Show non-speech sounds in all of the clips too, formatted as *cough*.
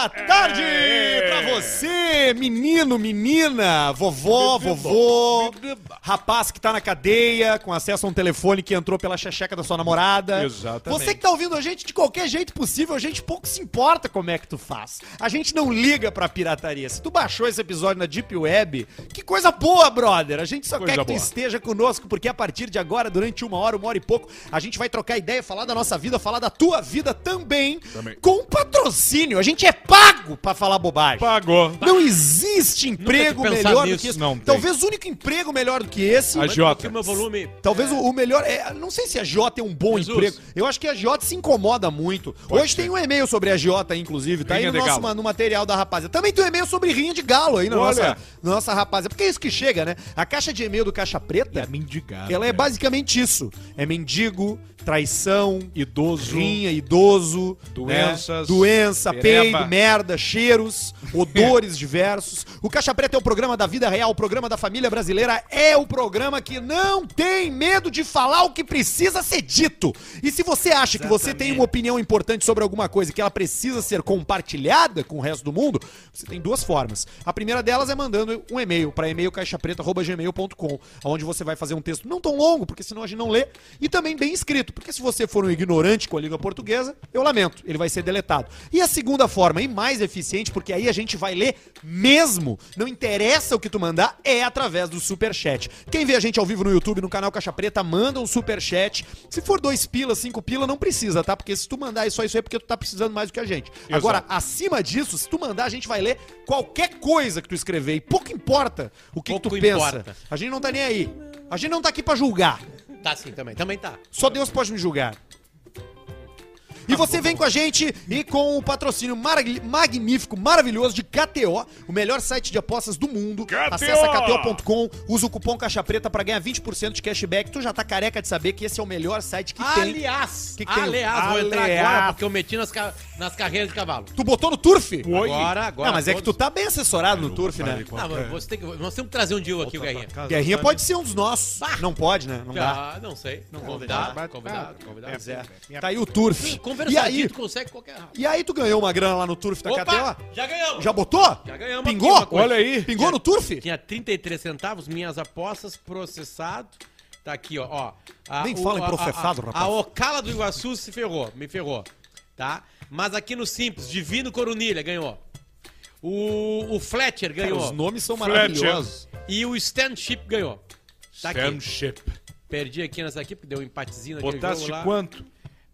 Boa tarde pra você, menino, menina, vovó, vovô, rapaz que tá na cadeia, com acesso a um telefone que entrou pela checheca da sua namorada. Exatamente. Você que tá ouvindo a gente de qualquer jeito possível, a gente pouco se importa como é que tu faz. A gente não liga pra pirataria. Se tu baixou esse episódio na Deep Web, que coisa boa, brother. A gente só Coisa quer que tu boa. esteja conosco, porque a partir de agora, durante uma hora, uma hora e pouco, a gente vai trocar ideia, falar da nossa vida, falar da tua vida também, Também. com patrocínio. A gente é pago pra falar bobagem. Pagou. Não existe emprego melhor do nisso. que esse. Não. Talvez o único emprego melhor do que esse. A Jota. o meu volume. Talvez o, o melhor. É, não sei se a Jota é um bom Jesus. emprego. Eu acho que a Jota se incomoda muito. Hoje ser. tem um e-mail sobre a Jota, inclusive. Tá Rinha aí no, nosso, no material da rapaziada. Também tem um e-mail sobre rinha de galo aí na Olha. nossa, na nossa rapaziada. Porque é isso que chega, né? A caixa de e-mail do Caixa Preta. mendigado. Ela é basicamente isso. É mendigo, traição, Idoso. rinha, idoso, Doenças, né? doença, pereba. peido, merda, cheiros, odores *laughs* diversos. O Caixa Preta é o programa da vida real, o programa da família brasileira, é o programa que não tem medo de falar o que precisa ser dito. E se você acha que você tem uma opinião importante sobre alguma coisa que ela precisa ser compartilhada com o resto do mundo, você tem duas formas. A primeira delas é mandando um e-mail para e-mail caixapreta@gmail.com, onde você vai fazer um texto não tão longo, porque senão a gente não lê, e também bem escrito, porque se você for um ignorante com a língua portuguesa, eu lamento, ele vai ser deletado. E a segunda forma, e mais eficiente, porque aí a gente vai ler mesmo, não interessa o que tu mandar, é através do superchat. Quem vê a gente ao vivo no YouTube, no canal Caixa Preta, manda um superchat. Se for dois pila, cinco pila, não precisa, tá? Porque se tu mandar só isso aí, é porque tu tá precisando mais do que a gente. Agora, acima disso, se tu mandar, a gente vai ler qualquer coisa que tu escrever. E pouco importa o que, que tu Pouco pensa. importa. A gente não tá nem aí. A gente não tá aqui pra julgar. Tá sim, também. Também tá. Só Deus pode me julgar. E você vem com a gente e com o patrocínio marag- magnífico, maravilhoso de KTO, o melhor site de apostas do mundo. KTO! Acesse KTO.com, usa o cupom Caixa Preta pra ganhar 20% de cashback. Tu já tá careca de saber que esse é o melhor site que tem. Aliás, Que que tem? aliás, vou entrar Aliás. agora porque eu meti nas, ca- nas carreiras de cavalo. Tu botou no Turf? Oi. Agora, agora. Não, mas é que tu tá bem assessorado no Turf, né? Não, mas você tem que, nós temos que trazer um deal aqui, o Guerrinha. Guerrinha pode ser um dos nossos. Bah. Não pode, né? Não dá. Não sei. Não, convidado, não dá. convidado, convidado. Pois é. Tá aí o Turf. E aí, tu consegue qualquer e aí tu ganhou uma grana lá no Turf da Opa, KTO? já ganhamos. Já botou? Já ganhamos Pingou? aqui uma coisa. Olha aí. Pingou no Turf? Tinha 33 centavos, minhas apostas, processado. Tá aqui, ó. ó. A- Nem o- fala em a- a- processado, a, rapaz. A Ocala do Iguaçu se ferrou, me ferrou, tá? Mas aqui no Simples, Divino Coronilha ganhou. O, o Fletcher Cara, ganhou. os nomes são Fletcher. maravilhosos. E o Stanship ganhou. Tá aqui. Friendship. Perdi aqui nessa aqui, porque deu um empatezinho naquele Botaste jogo lá. quanto?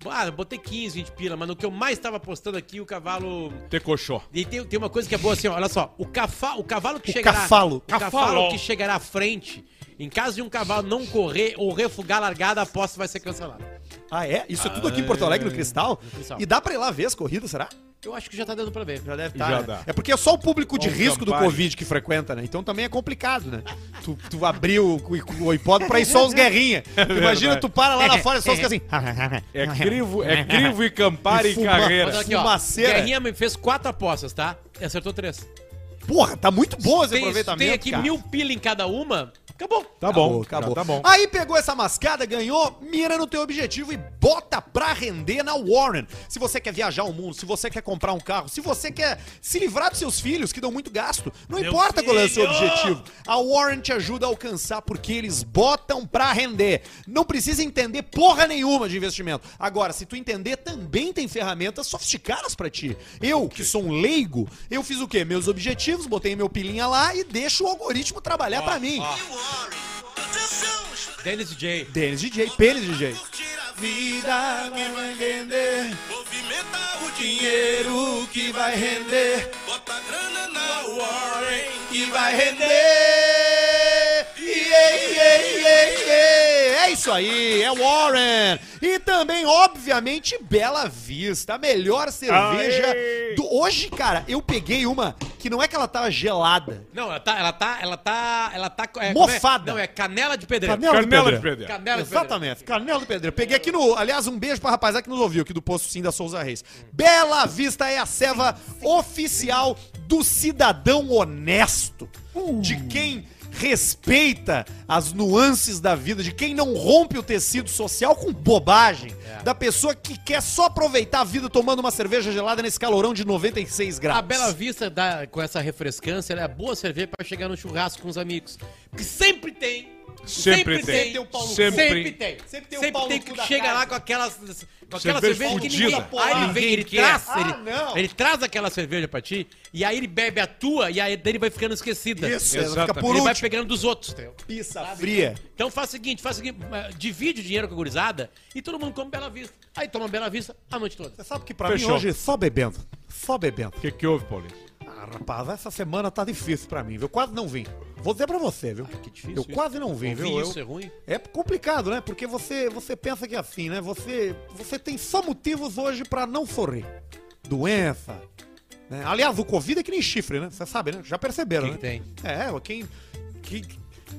Ah, botei 15, 20 pila, mas no que eu mais tava apostando aqui, o cavalo... Tecochó. E tem, tem uma coisa que é boa assim, ó, olha só. O, cafa, o cavalo que O chegará... cafalo. O cavalo Cafalo. que chegará à frente, em caso de um cavalo não correr ou refugar a largada, a aposta vai ser cancelada. Ah, é? Isso é tudo aqui em Porto Alegre, no Cristal? Cristal. E dá pra ir lá ver as corridas, será? Eu acho que já tá dando pra ver. Já deve Já estar. né? dá. É porque é só o público de Bom risco do. Covid que frequenta, né? Então também é complicado, né? Tu, tu abrir o, o, o hipódromo pra ir só os *laughs* guerrinha. Imagina, tu para lá na fora e só fica *laughs* assim. É crivo, é crivo e campari E e fuma- carreira. Aqui, ó. Fumaceira. Guerrinha me fez quatro apostas, tá? E acertou três. Porra, tá muito bom esse Tem, aproveitamento. tem aqui cara. mil pila em cada uma, acabou. Tá bom, acabou. Tá bom. Aí pegou essa mascada, ganhou, mira no teu objetivo e bota pra render na Warren. Se você quer viajar o mundo, se você quer comprar um carro, se você quer se livrar dos seus filhos que dão muito gasto, não importa qual é o seu objetivo. A Warren te ajuda a alcançar porque eles botam pra render. Não precisa entender porra nenhuma de investimento. Agora, se tu entender, também tem ferramentas sofisticadas pra ti. Eu, que sou um leigo, eu fiz o quê? Meus objetivos, botei meu pilinha lá e deixo o algoritmo trabalhar pra mim. Dennis DJ. Denis DJ, Pênis DJ. Vida vai render, Movimenta o dinheiro que vai render, bota grana na Warren. que vai render. Yeah, yeah, yeah, yeah. É isso aí, é Warren. E também, obviamente, Bela Vista, a melhor cerveja Aê. do. Hoje, cara, eu peguei uma que não é que ela tava gelada. Não, ela tá, ela tá, ela tá, ela tá... é, é? Mofada. Não, é canela de pedreiro. Canela de Canela de pedreiro. Canela de pedreiro. Exatamente, Canela do Pedreiro. Peguei aqui no. Aliás, um beijo pra rapaziada que nos ouviu aqui do Posto Sim da Souza Reis. Bela Vista é a ceva oficial do cidadão honesto. De quem respeita as nuances da vida, de quem não rompe o tecido social com bobagem, É. da pessoa que quer só aproveitar a vida tomando uma cerveja gelada nesse calorão de 96 graus. A Bela Vista, dá, com essa refrescância, ela é boa cerveja pra chegar no churrasco com os amigos. Porque sempre tem. Sempre tem. tem. Paulo Sempre. Sempre tem. Sempre tem o Sempre Paulo tem que chega lá com aquelas. Com aquela Cerveja cerveja que ninguém. Aí ele vem, ele traz. quer. Ele, Ah, não. ele traz aquela cerveja pra ti, e aí ele bebe a tua, e aí dele vai ficando esquecida. Isso, ela fica por Ele vai pegando dos outros? Pizza fria. Então faz o seguinte, faz o seguinte, eh, divide o dinheiro com a gurizada e todo mundo come Bela Vista. Aí toma Bela Vista a noite toda. Você sabe que pra Fechou. mim hoje só bebendo. Só bebendo. O que, que houve, Paulinho? Rapaz, essa semana tá difícil pra mim, viu? Eu quase não vim. Vou dizer pra você, viu? que difícil Eu isso. quase não vim, viu? Ouvir Eu- isso é ruim. É complicado, né? Porque você, você pensa que é assim, né? Você, você tem só motivos hoje pra não sorrir. Doença. Né? Aliás, o Covid é que nem chifre, né? Você sabe, né? Já perceberam, Que né? tem? É, quem, quem,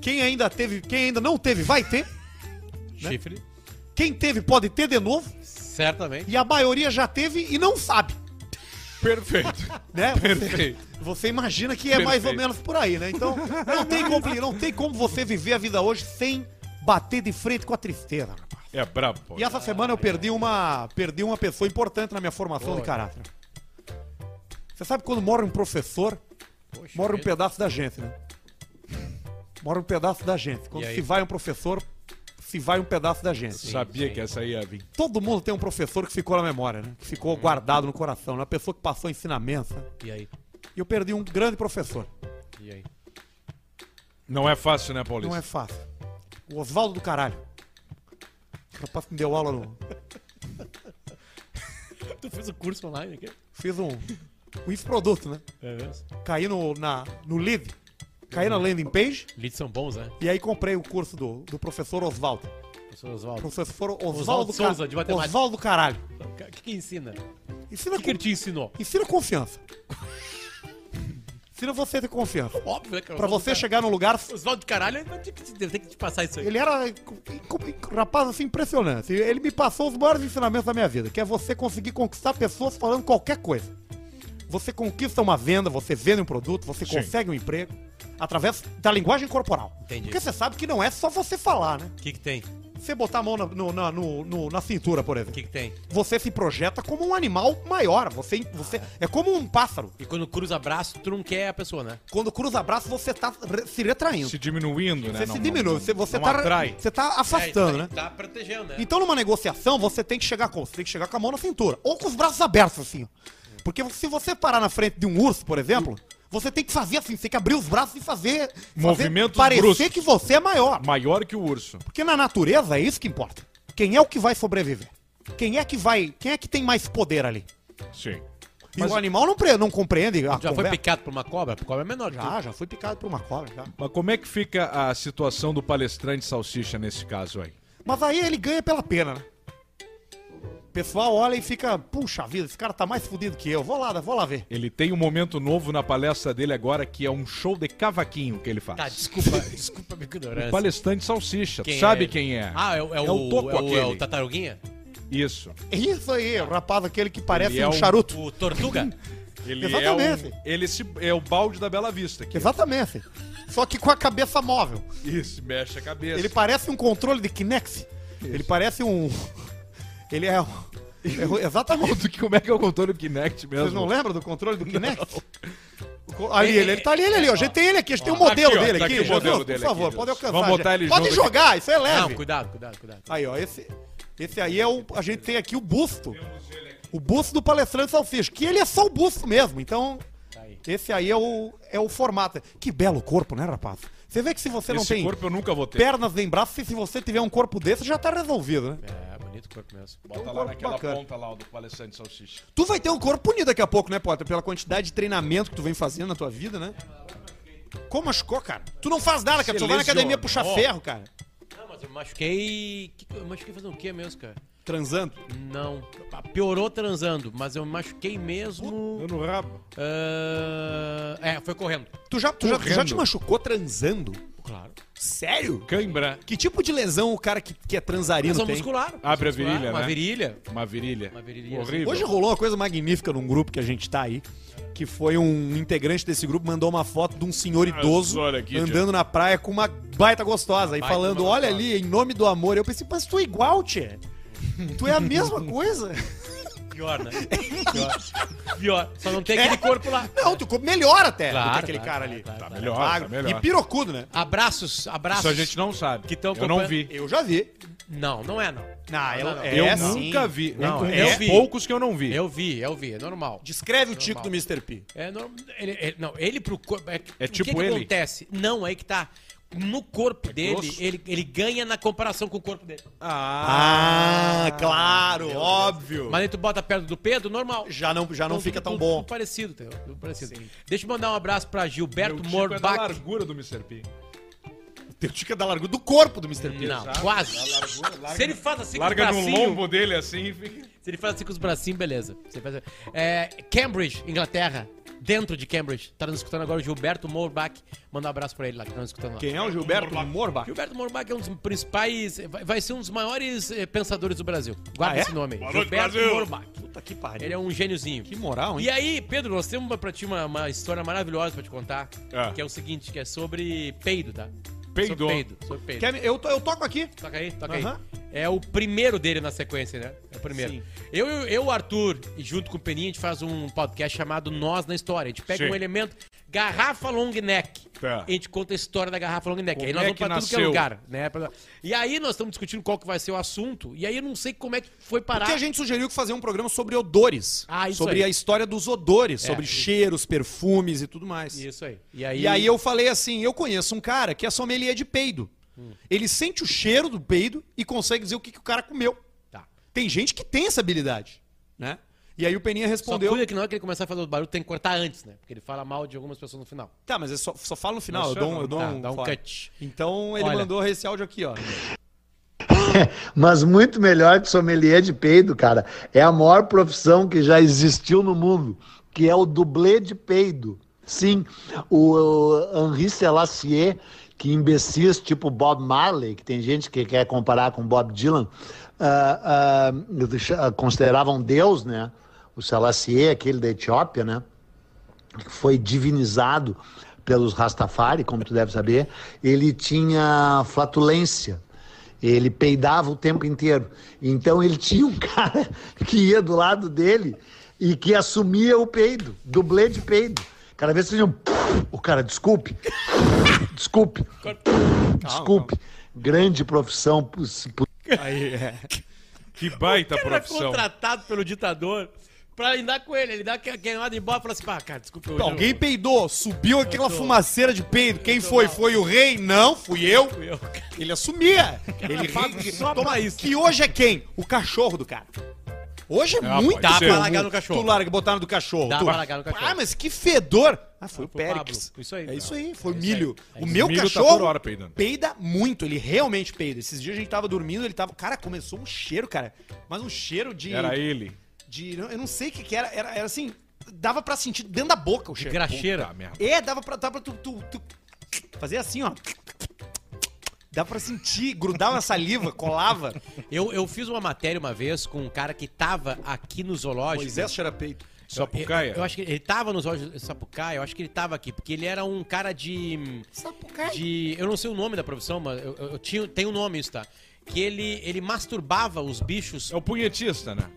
quem ainda teve, quem ainda não teve, vai ter. Chifre. Quem teve, pode ter de novo. Certamente. E a maioria já teve e não sabe. Perfeito. Né? Você, Perfeito. você imagina que é mais ou Perfeito. menos por aí, né? Então, não tem, como, não tem como você viver a vida hoje sem bater de frente com a tristeza. rapaz. É brabo, E Paulinho. essa semana eu perdi uma, perdi uma pessoa importante na minha formação de caráter. Você sabe quando morre um professor, Poxa morre um pedaço da gente, né? Morre um pedaço da gente. Quando E se vai um professor, se vai um pedaço da gente. Sabia sim. que essa ia vir. Todo mundo tem um professor que ficou na memória, né? Que ficou guardado no coração, né? Uma pessoa que passou ensinamento. sabe? E aí? E eu perdi um grande professor. E aí? Não é fácil, né, Paulinho? Não é fácil. O Oswaldo do caralho. O rapaz que me deu aula no. *laughs* Tu fez o curso online aqui? Fiz um. Um infoproduto, né? É mesmo? Caí no, na, no lead. Caí na landing page. Leads são bons, né? E aí comprei o curso do, do professor Oswaldo. Professor Oswaldo. Professor Oswaldo Oswaldo Souza, de matemática. Oswaldo caralho. O que, que ensina? O Ensina, que, que ele te ensinou? ensina confiança. ensina você a ter confiança. Óbvio, né, cara? Pra você chegar num lugar. Oswaldo de caralho, ele vai ter que, te- deve ter que te passar isso aí. Ele era um rapaz assim impressionante. Ele me passou os maiores ensinamentos da minha vida, que é você conseguir conquistar pessoas falando qualquer coisa. Você conquista uma venda, você vende um produto, você Sim. consegue um emprego através da linguagem corporal. Entendi. Porque você sabe que não é só você falar, né? O que, que tem? Você botar a mão na, no- na, no- no- na cintura, por O exemplo. que, que tem? Você se projeta como um animal maior. Você, você é como um pássaro. E quando cruza braço, tu não quer a pessoa, né? Quando cruza braço, você tá re- se retraindo. Se diminuindo, né? Você Não- se não- diminui. não- Você, você não tá, atrai. você tá afastando, É, né? Tá protegendo, né? Então, numa negociação, você tem que chegar como? Você tem que chegar com a mão na cintura. Ou com os braços abertos, assim. ó. Porque se você parar na frente de um urso, por exemplo, você tem que fazer assim, você tem que abrir os braços e fazer. fazer Movimentos parecer bruscos. que você é maior. Maior que o urso. Porque na natureza é isso que importa. Quem é o que vai sobreviver? Quem é que vai. Quem é que tem mais poder ali? Sim. E Mas- o animal não, pre- não compreende a Já foi conversa. picado por uma cobra? A cobra é menor que tu. Já, já fui picado por uma cobra, já. Mas como é que fica a situação do palestrante salsicha nesse caso aí? Mas aí ele ganha pela pena, né? O pessoal olha e fica, puxa vida, esse cara tá mais fudido que eu. Vou lá, vou lá ver. Ele tem um momento novo na palestra dele agora que é um show de cavaquinho que ele faz. Tá, desculpa, *laughs* desculpa a minha ignorância. Palestrante salsicha. Quem Sabe é? quem é? Ah, é, o- é, É o, o toco é, o, é o. Tartaruguinha? Isso. É Isso aí, o rapaz aquele que parece Ele é um um- charuto. O Tortuga? *laughs* Ele Exatamente. é um, ele se, é o balde da Bela Vista. Que Exatamente. Só que com a cabeça móvel. Isso, mexe a cabeça. Ele parece um controle de Kinect. Ele parece um. Ele é. um- é o- exatamente. Como é que é o controle do Kinect mesmo? Vocês não lembram do controle do Kinect? *laughs* Ali, ele, ele tá ali, ele ali, ó. A gente tem ele aqui, a gente tem o Ó, modelo aqui, ó, dele tá aqui. aqui o modelo Jesus, dele por favor, aqui, pode alcançar. Vamos botar ele Pode jogar, isso é leve. Não, cuidado, cuidado, cuidado. Aí, ó, esse, esse aí é o. A gente tem aqui o busto. O busto do palestrante Salsicha, que ele é só o busto mesmo. Então, Tá aí. esse aí é o, é o formato. Que belo corpo, né, rapaz? Você vê que se você não Esse tem corpo eu nunca vou ter. pernas nem braços, se se você tiver um corpo desse, já tá resolvido, né? É, bonito o corpo mesmo. Bota um lá naquela bacana. ponta lá, o do palestrante salsicha. Tu vai ter um corpo bonito daqui a pouco, né, Potter? Pela quantidade de treinamento que tu vem fazendo na tua vida, né? Como machucou, cara? Tu não faz nada, cara. Tu só vai na academia puxar ferro, cara. Não, mas eu machuquei. que que Eu machuquei fazendo o quê mesmo, cara? Transando. Não. Piorou transando, mas eu machuquei mesmo. Eu no rabo. ah, é, foi correndo. Tu já, tu já, tu já Correndo. te machucou transando? Claro. Sério? Cãibra. Que tipo de lesão o cara que, que é transarino Lesão tem? muscular. Abre a virilha, Uma né? virilha. Uma virilha. Uma virilha, Horrível. Hoje rolou uma coisa magnífica num grupo que a gente tá aí, que foi um integrante desse grupo, mandou uma foto de um senhor idoso olha aqui, andando na praia com uma baita gostosa e baita falando, uma olha gostosa." ali, em nome do amor. Eu pensei, mas tu é igual, tchê. Tu é a mesma *laughs* coisa. Pior, né? *laughs* Pior. Pior. Só não tem aquele corpo lá. Não, tu ficou melhor até do Claro, que aquele claro, cara claro, ali. claro, Tá claro. melhor, Magro. tá melhor. E pirocudo, né? Abraços, abraços. Isso a gente não sabe. Que tão eu não acompanhando- vi. Eu já vi. Não, não é, não. Não, eu- não. é, eu sim. nunca vi. Não, um, eu dos vi. poucos que eu não vi. Eu vi, eu vi, é normal. Descreve o tico do. Mr. P. É normal. Ele, ele- não, ele pro corpo. É, É o tipo que que ele? acontece? Não, aí que tá. No corpo dele, grosso? ele, ele ganha na comparação com o corpo dele. Ah, claro, óbvio. Mas aí tu bota perto do Pedro, normal. já não, já não Tudo- fica tão tudo- bom. tudo parecido? Tudo parecido. Deixa eu mandar um abraço pra Meu Gilberto tico é da Morbach. largura do Mr. P. Teu tico é da largura do corpo do Mr. P. Não, quase. Se ele faz assim Larga com no os bracinhos... lombo dele assim e fica... Se ele faz assim com os bracinhos, beleza. Se ele faz- É, Cambridge, Inglaterra. Dentro de Cambridge. Tá nos escutando agora o Gilberto Morbach. Manda um abraço pra ele lá, que tá nos escutando lá. Quem é o Gilberto Morbach? Gilberto Morbach é um dos principais... Vai, vai ser um dos maiores eh, pensadores do Brasil. Guarda Ah, é? esse nome aí. Boa noite, Gilberto Brasil. Morbach. Puta que pariu. Ele é um gêniozinho. Que moral, hein? E aí, Pedro, nós temos uma- pra ti uma, uma história maravilhosa pra te contar. Ah. Que é o seguinte, que é sobre peido, tá? Peido. Peido. Quer eu, eu toco aqui. Toca aí, toca Aham. aí. É o primeiro dele na sequência, né? É o primeiro. Sim. Eu, eu, eu, Arthur, e junto com o Peninha, a gente faz um podcast chamado Nós na História. A gente pega Sim. um elemento, garrafa long neck. Tá. A gente conta a história da garrafa long neck. Como aí nós é vamos pra tudo que é lugar, né? E aí nós estamos discutindo qual que vai ser o assunto. E aí eu não sei como é que foi parar. Porque a gente sugeriu que fazer um programa sobre odores. Ah, isso sobre aí. a história dos odores, É, sobre isso. cheiros, perfumes e tudo mais. Isso aí. E aí, E aí eu falei assim, eu conheço um cara que é sommelier de peido. Hum. Ele sente o cheiro do peido e consegue dizer o que, que o cara comeu. Tá. Tem gente que tem essa habilidade, né? E aí o Peninha Só respondeu... cuida que na hora que ele começar a fazer o barulho, tem que cortar antes, né? Porque ele fala mal de algumas pessoas no final. Tá, mas eu só, só falo no final, eu dou, é um- eu dou Tá, um, dá um fora. cut. Então ele Olha. mandou esse áudio aqui, ó. *laughs* Mas muito melhor que sommelier de peido, cara. É a maior profissão que já existiu no mundo, que é o dublê de peido. Sim, o Henri Selassie, que imbecis tipo Bob Marley, que tem gente que quer comparar com Bob Dylan, ah, ah, considerava um deus, né? O Selassie, aquele da Etiópia, né? que foi divinizado pelos Rastafari, como tu deve saber, ele tinha flatulência. Ele peidava o tempo inteiro. Então ele tinha um *laughs* cara que ia do lado dele e que assumia o peido, dublê de peido. Cada vez que tinha um... O cara, desculpe. *laughs* Desculpe. Desculpe. Grande profissão. Aí, é. Que baita Ele era profissão. contratado pelo ditador pra andar com ele. Ele dá aquela queimada de bola e fala assim, pá, cara, desculpa. hoje Alguém eu- peidou, subiu aquela tô- fumaceira de peido. Quem eu foi? mal. Foi o rei? Não, fui eu. Fui eu. Ele assumia. Ele faz só pra isso. Que hoje é quem? O cachorro do cara. Hoje é Ah, muito Dá pra largar no cachorro. Tu larga, botaram do cachorro. Dá tu... pra largar no cachorro. Ah, mas que fedor. Ah, foi Ah, o Périx. Isso aí. É isso aí, foi É isso milho. aí. É o meu Milho tá cachorro peidando. peida muito, ele realmente peida. Esses dias a gente tava dormindo, ele tava... Cara, começou um cheiro, cara. Mas um cheiro de... Era ele. De eu não sei o que que era. Era, era assim... Dava pra sentir dentro da boca o cheiro. Graxeira. Puta merda. É, dava pra, dava pra tu, tu, tu fazer assim, ó. Dá pra sentir, grudava na saliva, colava. Eu, eu fiz uma matéria uma vez com um cara que tava aqui no zoológico. Moisés cheira peito. Sapucaia. Eu, eu acho que ele tava no zoológico de Sapucaia, eu acho que ele tava aqui, porque ele era um cara de. de eu não sei o nome da profissão, mas eu, eu, eu tinha, tem um nome isso, tá? Que ele, ele masturbava os bichos. É o punhetista, né?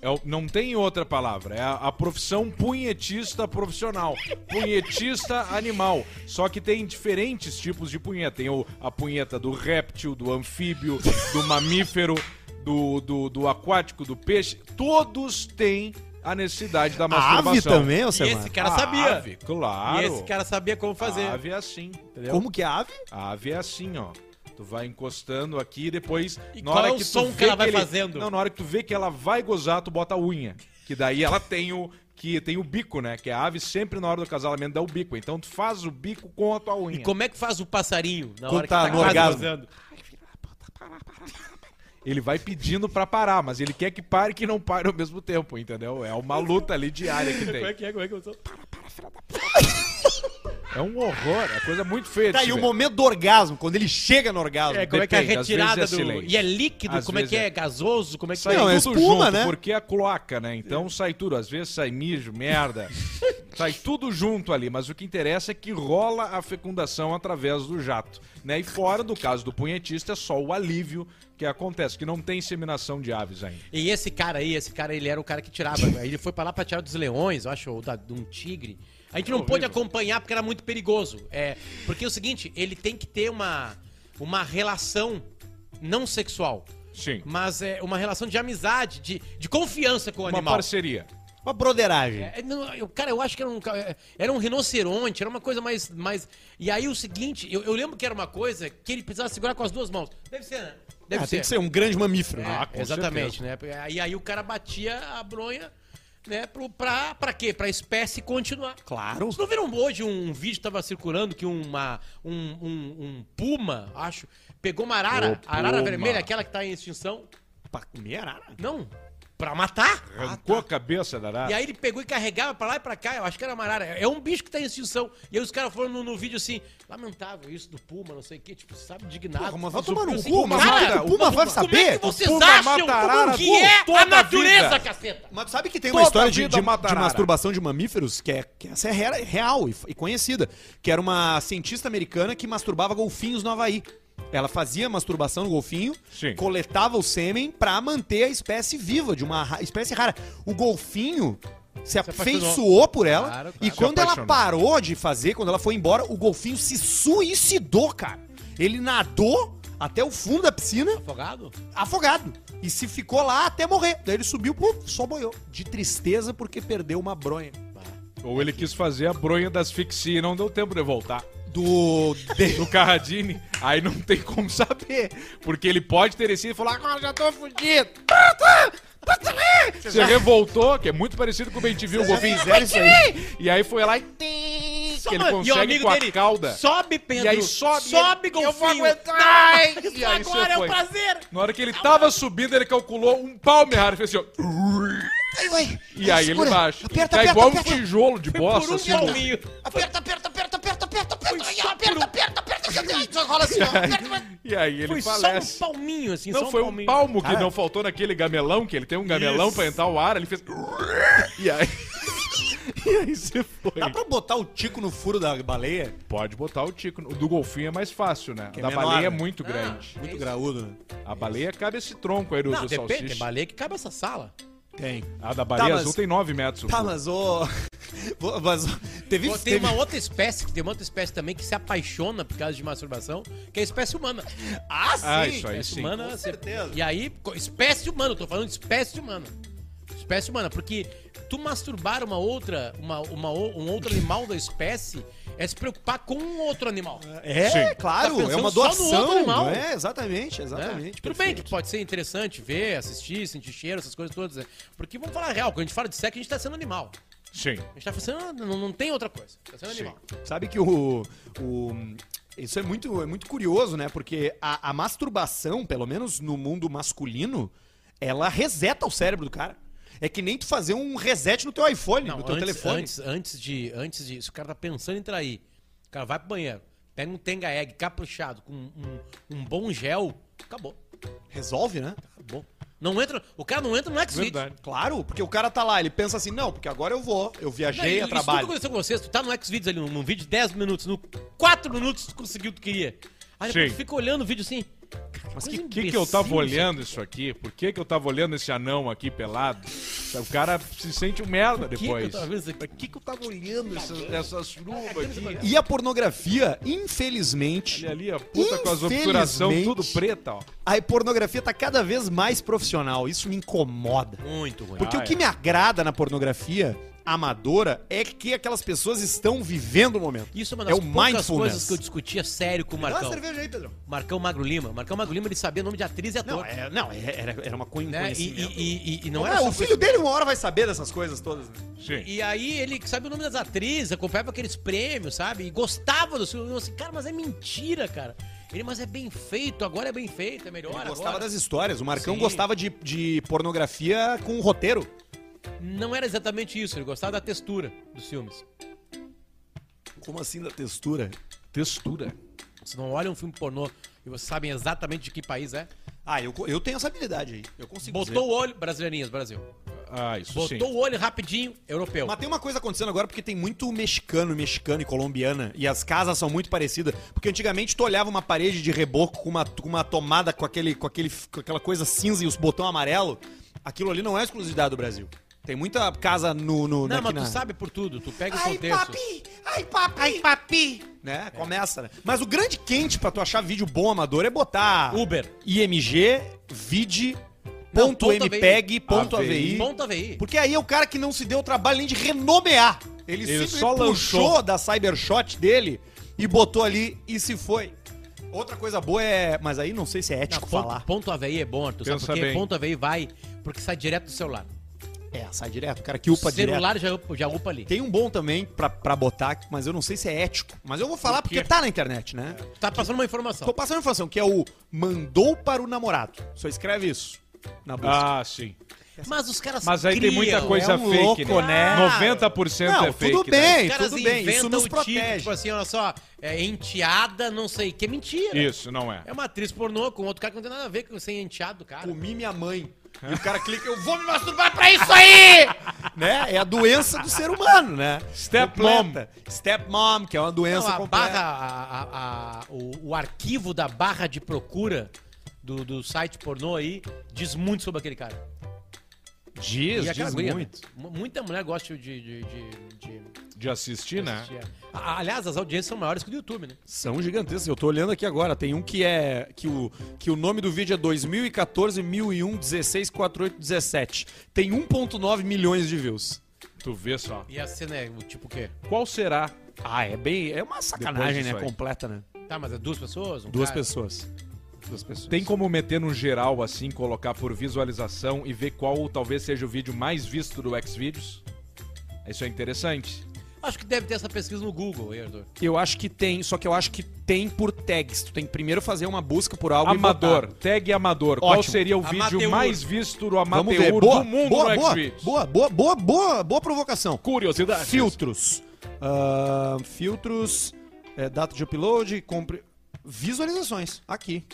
É não tem outra palavra. É a, a profissão punhetista profissional. Punhetista animal. Só que tem diferentes tipos de punheta. Tem o, a punheta do réptil, do anfíbio, do mamífero, do, do, do aquático, do peixe. Todos têm a necessidade da A masturbação. ave também, E Alcemar? esse cara A sabia. Ave, claro. E esse cara sabia como fazer. A ave é assim. entendeu? Como que é a ave? A ave é assim, ó. Tu vai encostando aqui e depois. E na qual hora é o que tu som vê que ela vai ele- fazendo? Não, na hora que tu vê que ela vai gozar, tu bota a unha. Que daí ela tem o. Que tem o bico, né? Que a ave sempre na hora do acasalamento dá o bico. Então tu faz o bico com a tua unha. E como é que faz o passarinho na Quando hora tá que no quase orgasmo. gozando? Ele vai pedindo pra parar, mas ele quer que pare e que não pare ao mesmo tempo, entendeu? É uma luta ali diária que *laughs* Como é tem. que é? Como é que eu sou? É um horror, é coisa muito feia Tá, e o momento do orgasmo, quando ele chega no orgasmo. É, como é que é a Depende, às retirada é do. silêncio. E é líquido, Às como é que é? é. Gasoso, como é que Sai é? Não, é tudo espuma, junto, né? porque é cloaca, né? Então sai tudo. Às vezes sai mijo, merda. *laughs* sai tudo junto ali. Mas o que interessa é que rola a fecundação através do jato. Né? E fora, do caso do punhetista, é só o alívio que acontece, que não tem inseminação de aves ainda. E esse cara aí, esse cara, ele era o cara que tirava. Ele foi pra lá pra tirar dos leões, eu acho, ou da, de um tigre. A gente não pôde acompanhar porque era muito perigoso. É, porque é o seguinte, ele tem que ter uma, uma relação não sexual, Sim. mas é uma relação de amizade, de, de confiança com o Uma animal. parceria. Uma broderagem. É, não, eu- cara, eu acho que era um, era um rinoceronte, era uma coisa mais. mais... E aí o seguinte, eu, eu lembro que era uma coisa que ele precisava segurar com as duas mãos. Deve ser, né? Deve Ah, tem que ser um grande mamífero. É, né? Ah, com exatamente, né? E aí o cara batia a bronha, né? Pra, pra quê? Pra espécie continuar. Claro. Vocês não viram hoje um vídeo que tava circulando que uma, um, um, um puma, acho, pegou uma arara, arara vermelha, aquela que tá em extinção. Pra comer arara. Não, pra matar. Arrancou a cabeça da arara. E aí ele pegou e carregava pra lá e pra cá, eu acho que era uma arara. É um bicho que tá em extinção. E aí os caras foram no, no vídeo assim, lamentável isso do Puma, não sei o quê, tipo, sabe, indignado. Porra, mas vai tomar no cu, mas cara, o Puma vai Como saber? é que vocês O Puma acham mata arara que é toda a a natureza, vida. caceta? Mas sabe que tem uma Toda história de, vida de, mata de arara. masturbação de mamíferos que, é, que essa é rea- real e, e conhecida. Que era uma cientista americana que masturbava golfinhos no Havaí. Ela fazia masturbação no golfinho, Sim. coletava o sêmen pra manter a espécie viva, de uma ra- espécie rara. O golfinho se afeiçoou por ela Claro, claro. e Se quando ela apaixonou. parou de fazer, quando ela foi embora, o golfinho se suicidou, cara. Ele nadou até o fundo da piscina Afogado? afogado. E se ficou lá até morrer. Daí ele subiu, pum, só boiou. De tristeza porque perdeu uma bronha. Ou ele quis fazer a bronha das asfixia e não deu tempo de voltar. Do. *laughs* Do Carradine, aí não tem como saber. Porque ele pode ter descido e falar, agora já tô fudido. Você revoltou, que é muito parecido com o Ben viu o golfinho. E aí foi lá e... Que ele uma- e o consegue amigo com a dele, cauda. Sobe, Pedro. E aí sobe, Sobe, ele- eu vou golfinho. aguentar. Não, E aí agora é um foi. prazer. Na hora que ele tava subindo, ele calculou um palmo errado. Fez assim, ó. Ai. E aí ele baixa. Aperta, tá aperta, igual aperta. um tijolo de bosta, Por um assim. palminho. Aperta, aperta, aperta, aperta, aperta, aperta. Ai, aperta, aperta, *laughs* aperta, aperta. Ai, Só rola assim. Aperta, aperta. E aí ele Foi só um palminho, assim, Não, um foi um palmo que Cara. não faltou naquele gamelão, que ele tem um gamelão Isso. pra entrar o ar, ele fez. *laughs* E aí. *laughs* e aí você foi. Dá pra botar o tico no furo da baleia? Pode botar o tico. O do golfinho é mais fácil, né? Que O é da menor, baleia é né? muito grande. Muito graúdo, né? A baleia cabe esse tronco aí do, Não, do depende, tem salsicha. baleia que cabe essa sala. Tem. A da baleia Tá, mas- azul tem 9 metros. Tá, mas ô. *laughs* Mas, ô, teve. Pô, Tem teve- uma outra espécie, tem uma outra espécie também que se apaixona por causa de masturbação, que é a espécie humana. Ah, sim. Ah, isso aí espécie sim. humana, com você- certeza. E aí, co- espécie humana, eu tô falando de espécie humana. Espécie humana, porque tu masturbar uma outra, uma, uma, um outro animal da espécie é se preocupar com um outro animal. É, Sim. claro, Tá é uma só no outro doação. animal. É, exatamente, exatamente. Tudo bem que pode ser interessante ver, assistir, sentir cheiro, essas coisas todas. né? Porque vamos falar a real, quando a gente fala de sexo, a gente tá sendo animal. Sim. A gente tá sendo. Não, não tem outra coisa. Tá sendo Sim. animal. Sabe que o. o isso é muito, é muito curioso, né? Porque a, a masturbação, pelo menos no mundo masculino, ela reseta o cérebro do cara. É que nem tu fazer um reset no teu iPhone, Não, no teu antes, telefone. Antes, antes de. Antes de. Se o cara tá pensando em trair, o cara vai pro banheiro, pega um tenga egg caprichado com um, um bom gel, acabou. Resolve, né? Acabou. Não entra. O cara não entra no X-Video. Verdade. Claro, porque o cara tá lá, ele pensa assim, não, porque agora eu vou, eu viajei a Isso tudo trabalho. aconteceu com vocês, tu tá no Xvideos ali, num, num vídeo de 10 minutos, no 4 minutos tu conseguiu o que tu queria. Aí depois tu fica olhando o vídeo assim. Mas que, que que eu tava olhando isso aqui? Por que que eu tava olhando esse anão aqui pelado? O cara se sente um merda que que depois. eu tava? Por que que eu tava olhando essas, essas luvas aqui? E a pornografia, infelizmente, Ali, ali, a puta com as obturação Infelizmente- tudo preta, ó. a pornografia tá cada vez mais profissional. Isso me incomoda. Muito ruim. Porque Ah, o que é. me agrada na pornografia amadora é que aquelas pessoas estão vivendo o momento. Isso é uma é das o poucas coisas que eu discutia sério com o Dá uma Marcão. cerveja aí, Pedrão. Marcão Magro Lima. Marcão Magro Lima, ele sabia nome de atriz e ator. Não, é, não é- era, era uma coisa né? E, e, e- e não Não era só o filho dele uma hora vai saber dessas coisas todas. né? Sim. E aí ele sabe o nome das atrizes, acompanhava aqueles prêmios, sabe? E gostava do filme. Eu assim, cara, mas é mentira, cara. Ele, mas é bem feito, agora é bem feito, é melhor Ele agora. gostava das histórias. O Marcão Sim. gostava de, de pornografia com roteiro. Não era exatamente isso, ele gostava da textura dos filmes. Como assim da textura? Textura. Vocês não olham um filme pornô e vocês sabem exatamente de que país é? Ah, eu, eu tenho essa habilidade aí. Eu consigo Botou o olho, brasileirinhas, Brasil. Ah, isso Botou sim. o olho rapidinho, europeu. Mas tem uma coisa acontecendo agora porque tem muito mexicano, mexicano e colombiana. E as casas são muito parecidas. Porque antigamente tu olhava uma parede de reboco com uma, com uma tomada com, aquele, com, aquele, com aquela coisa cinza e os botão amarelo. Aquilo ali não é exclusividade do Brasil. Tem muita casa no. no Não, mas na- tu sabe por tudo. Tu pega o Ai, contexto. papi! Ai, papi! Ai, papi! Né? Começa, né? Mas o grande quente pra tu achar vídeo bom amador é botar Uber. IMG, vid, Não, ponto ponto mpeg, ponto AVI. Ponto AVI. Porque aí é o cara que não se deu o trabalho nem de renomear. Ele, Ele só puxou lançou. da Cybershot dele e botou ali e se foi. Outra coisa boa é. Mas aí não sei se é Não, ético ponto, falar. ponto AVI é bom, Arthur. Sabe Pensa por quê? bem. Ponto AVI vai porque sai direto do celular. É, sai direto. O cara que upa o celular direto. já upa, já upa ali. Tem um bom também pra, pra botar, mas eu não sei se é ético. Mas eu vou falar porque tá na internet, né? Tá passando uma informação. Tô passando informação, que é o mandou para o namorado. Só escreve isso na busca. Ah, sim. Mas os caras Mas aí tem criam, muita coisa é um fake, louco, né? né? 90% Não, é fake. tudo né? bem. Os caras tudo bem, isso inventam nos o protege. Tipo, tipo assim, olha só, é enteada, não sei, que é mentira. Isso, não é. É uma atriz pornô com outro cara que não tem nada a ver com ser enteado, cara. Comi minha mãe. E o cara clica, eu vou me masturbar pra isso aí! *laughs* né? É a doença do ser humano, né? Stepmom. Stepmom, que é uma doença Não, a completa. barra, a- a- a- o, o arquivo da barra de procura do, do site pornô aí diz muito sobre aquele cara. Diz, diz guria, muito. Mu- Muita mulher gosta de, de, de, de- De assistir, né? assistir. A- Aliás, as audiências são maiores que o do YouTube, né? São gigantescos. Eu tô olhando aqui agora. Tem um que é. Que o, que o nome do vídeo é 2014 1001 16 48 17. Tem 1,9 milhões de views. Tu vê só. E a cena é o tipo o quê? Qual será? Ah, é bem. É uma sacanagem, disso né? aí. Completa, né? Tá, mas é duas pessoas? Um Duas cara? pessoas. Duas pessoas. Tem como meter no geral, assim, colocar por visualização e ver qual talvez seja o vídeo mais visto do Xvideos? Isso é interessante. Acho que deve ter essa pesquisa no Google, Arthur. Eu acho que tem, só que eu acho que tem por tags. Tu tem que primeiro fazer uma busca por algo Amador, e tag amador. Qual Ótimo. seria o vídeo Amateur. mais visto do Vamos amateur ver. Boa, do mundo boa, no boa, boa, boa, boa, boa, boa provocação. Curiosidades. Filtros. Ah, filtros, é, data de upload, compre... visualizações. Aqui.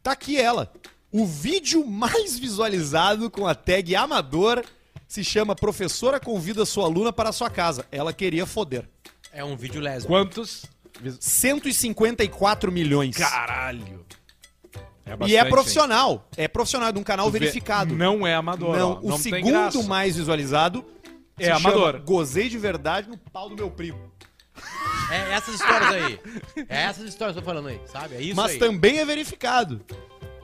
Tá aqui ela. O vídeo mais visualizado com a tag amador se chama Professora convida sua aluna para a sua casa. Ela queria foder. É um vídeo lésbico. Quantos? 154 milhões. Caralho. É e é profissional. É profissional de um canal hein? Vê, verificado. Não é amador. Não, ó. o não segundo mais visualizado É se chama amador. Gozei de verdade no pau do meu primo. É essas histórias aí. É essas histórias que eu tô falando aí, sabe? É isso Mas aí. também é verificado.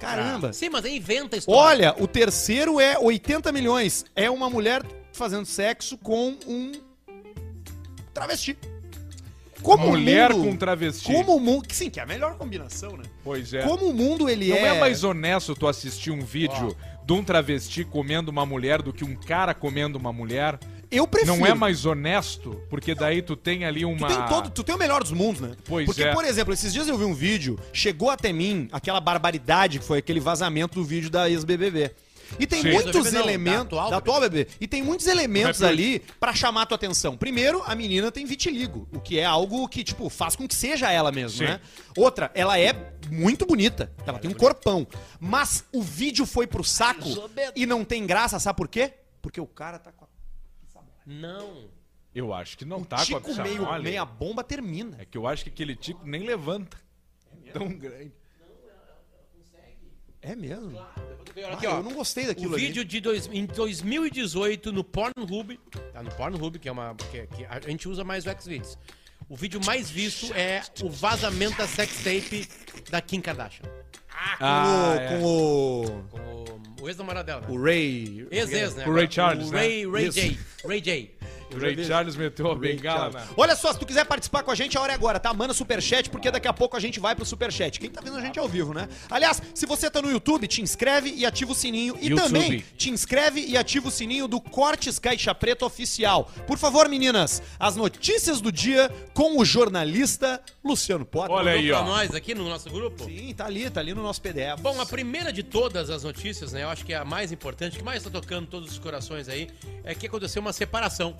Caramba. Sim, mas aí inventa a história. Olha, o terceiro é 80 milhões. É uma mulher fazendo sexo com um travesti. Como Mulher mundo, com travesti. Como o mundo... Sim, que é a melhor combinação, né? Pois é. Como o mundo, ele Não é... é mais honesto tu assistir um vídeo de um travesti comendo uma mulher do que um cara comendo uma mulher? Eu prefiro. Não é mais honesto? Porque daí tu tem ali Tu uma. tem, todo, tu tem o melhor dos mundos, né? Pois Porque, é. por exemplo, esses dias eu vi um vídeo, chegou até mim aquela barbaridade que foi aquele vazamento do vídeo da ex-BBB. E tem Sim. muitos não, da elementos. atual da atual BBB. E tem muitos elementos Mas, ali pra chamar a tua atenção. Primeiro, a menina tem vitiligo, o que é algo que, tipo, faz com que seja ela mesmo, Sim. né? Outra, ela é muito bonita. Ela tem um corpão. Mas o vídeo foi pro saco e não tem graça, sabe por quê? Porque o cara tá com a Não. Eu acho que não o tá com a tico pizza meio, mole. meia bomba termina. É que eu acho que aquele tico nem levanta. Tão grande. É mesmo? Olha Ah, aqui, ó. eu não gostei O daquilo ali. vídeo de dois, em 2018 no Pornhub, tá no Pornhub, que é uma que, que a gente usa mais o Xvideos. O vídeo mais visto é o vazamento da sex tape da Kim Kardashian. Ah, é. com o. Com o, o ex-namorado dela, né? O Ray. Ex-ex, né? O Ray Charles, o né? Ray, Ray. J. Ray J. O Ray Charles meteu a bengala, né? Olha só, se tu quiser participar com a gente, a hora é agora, tá? Manda superchat, porque daqui a pouco a gente vai pro superchat. Quem tá vendo a gente ao vivo, né? Aliás, se você tá no YouTube, te inscreve e ativa o sininho. E YouTube. também te inscreve e ativa o sininho do Cortes Caixa Preta Oficial. Por favor, meninas, as notícias do dia com o jornalista Luciano Potter. Olha aí, Pra ó. nós aqui no nosso grupo. Sim, tá ali, tá ali no nosso PDF. Bom, a primeira de todas as notícias, né? Eu acho que é a mais importante, que mais tá tocando todos os corações aí, é que aconteceu uma separação.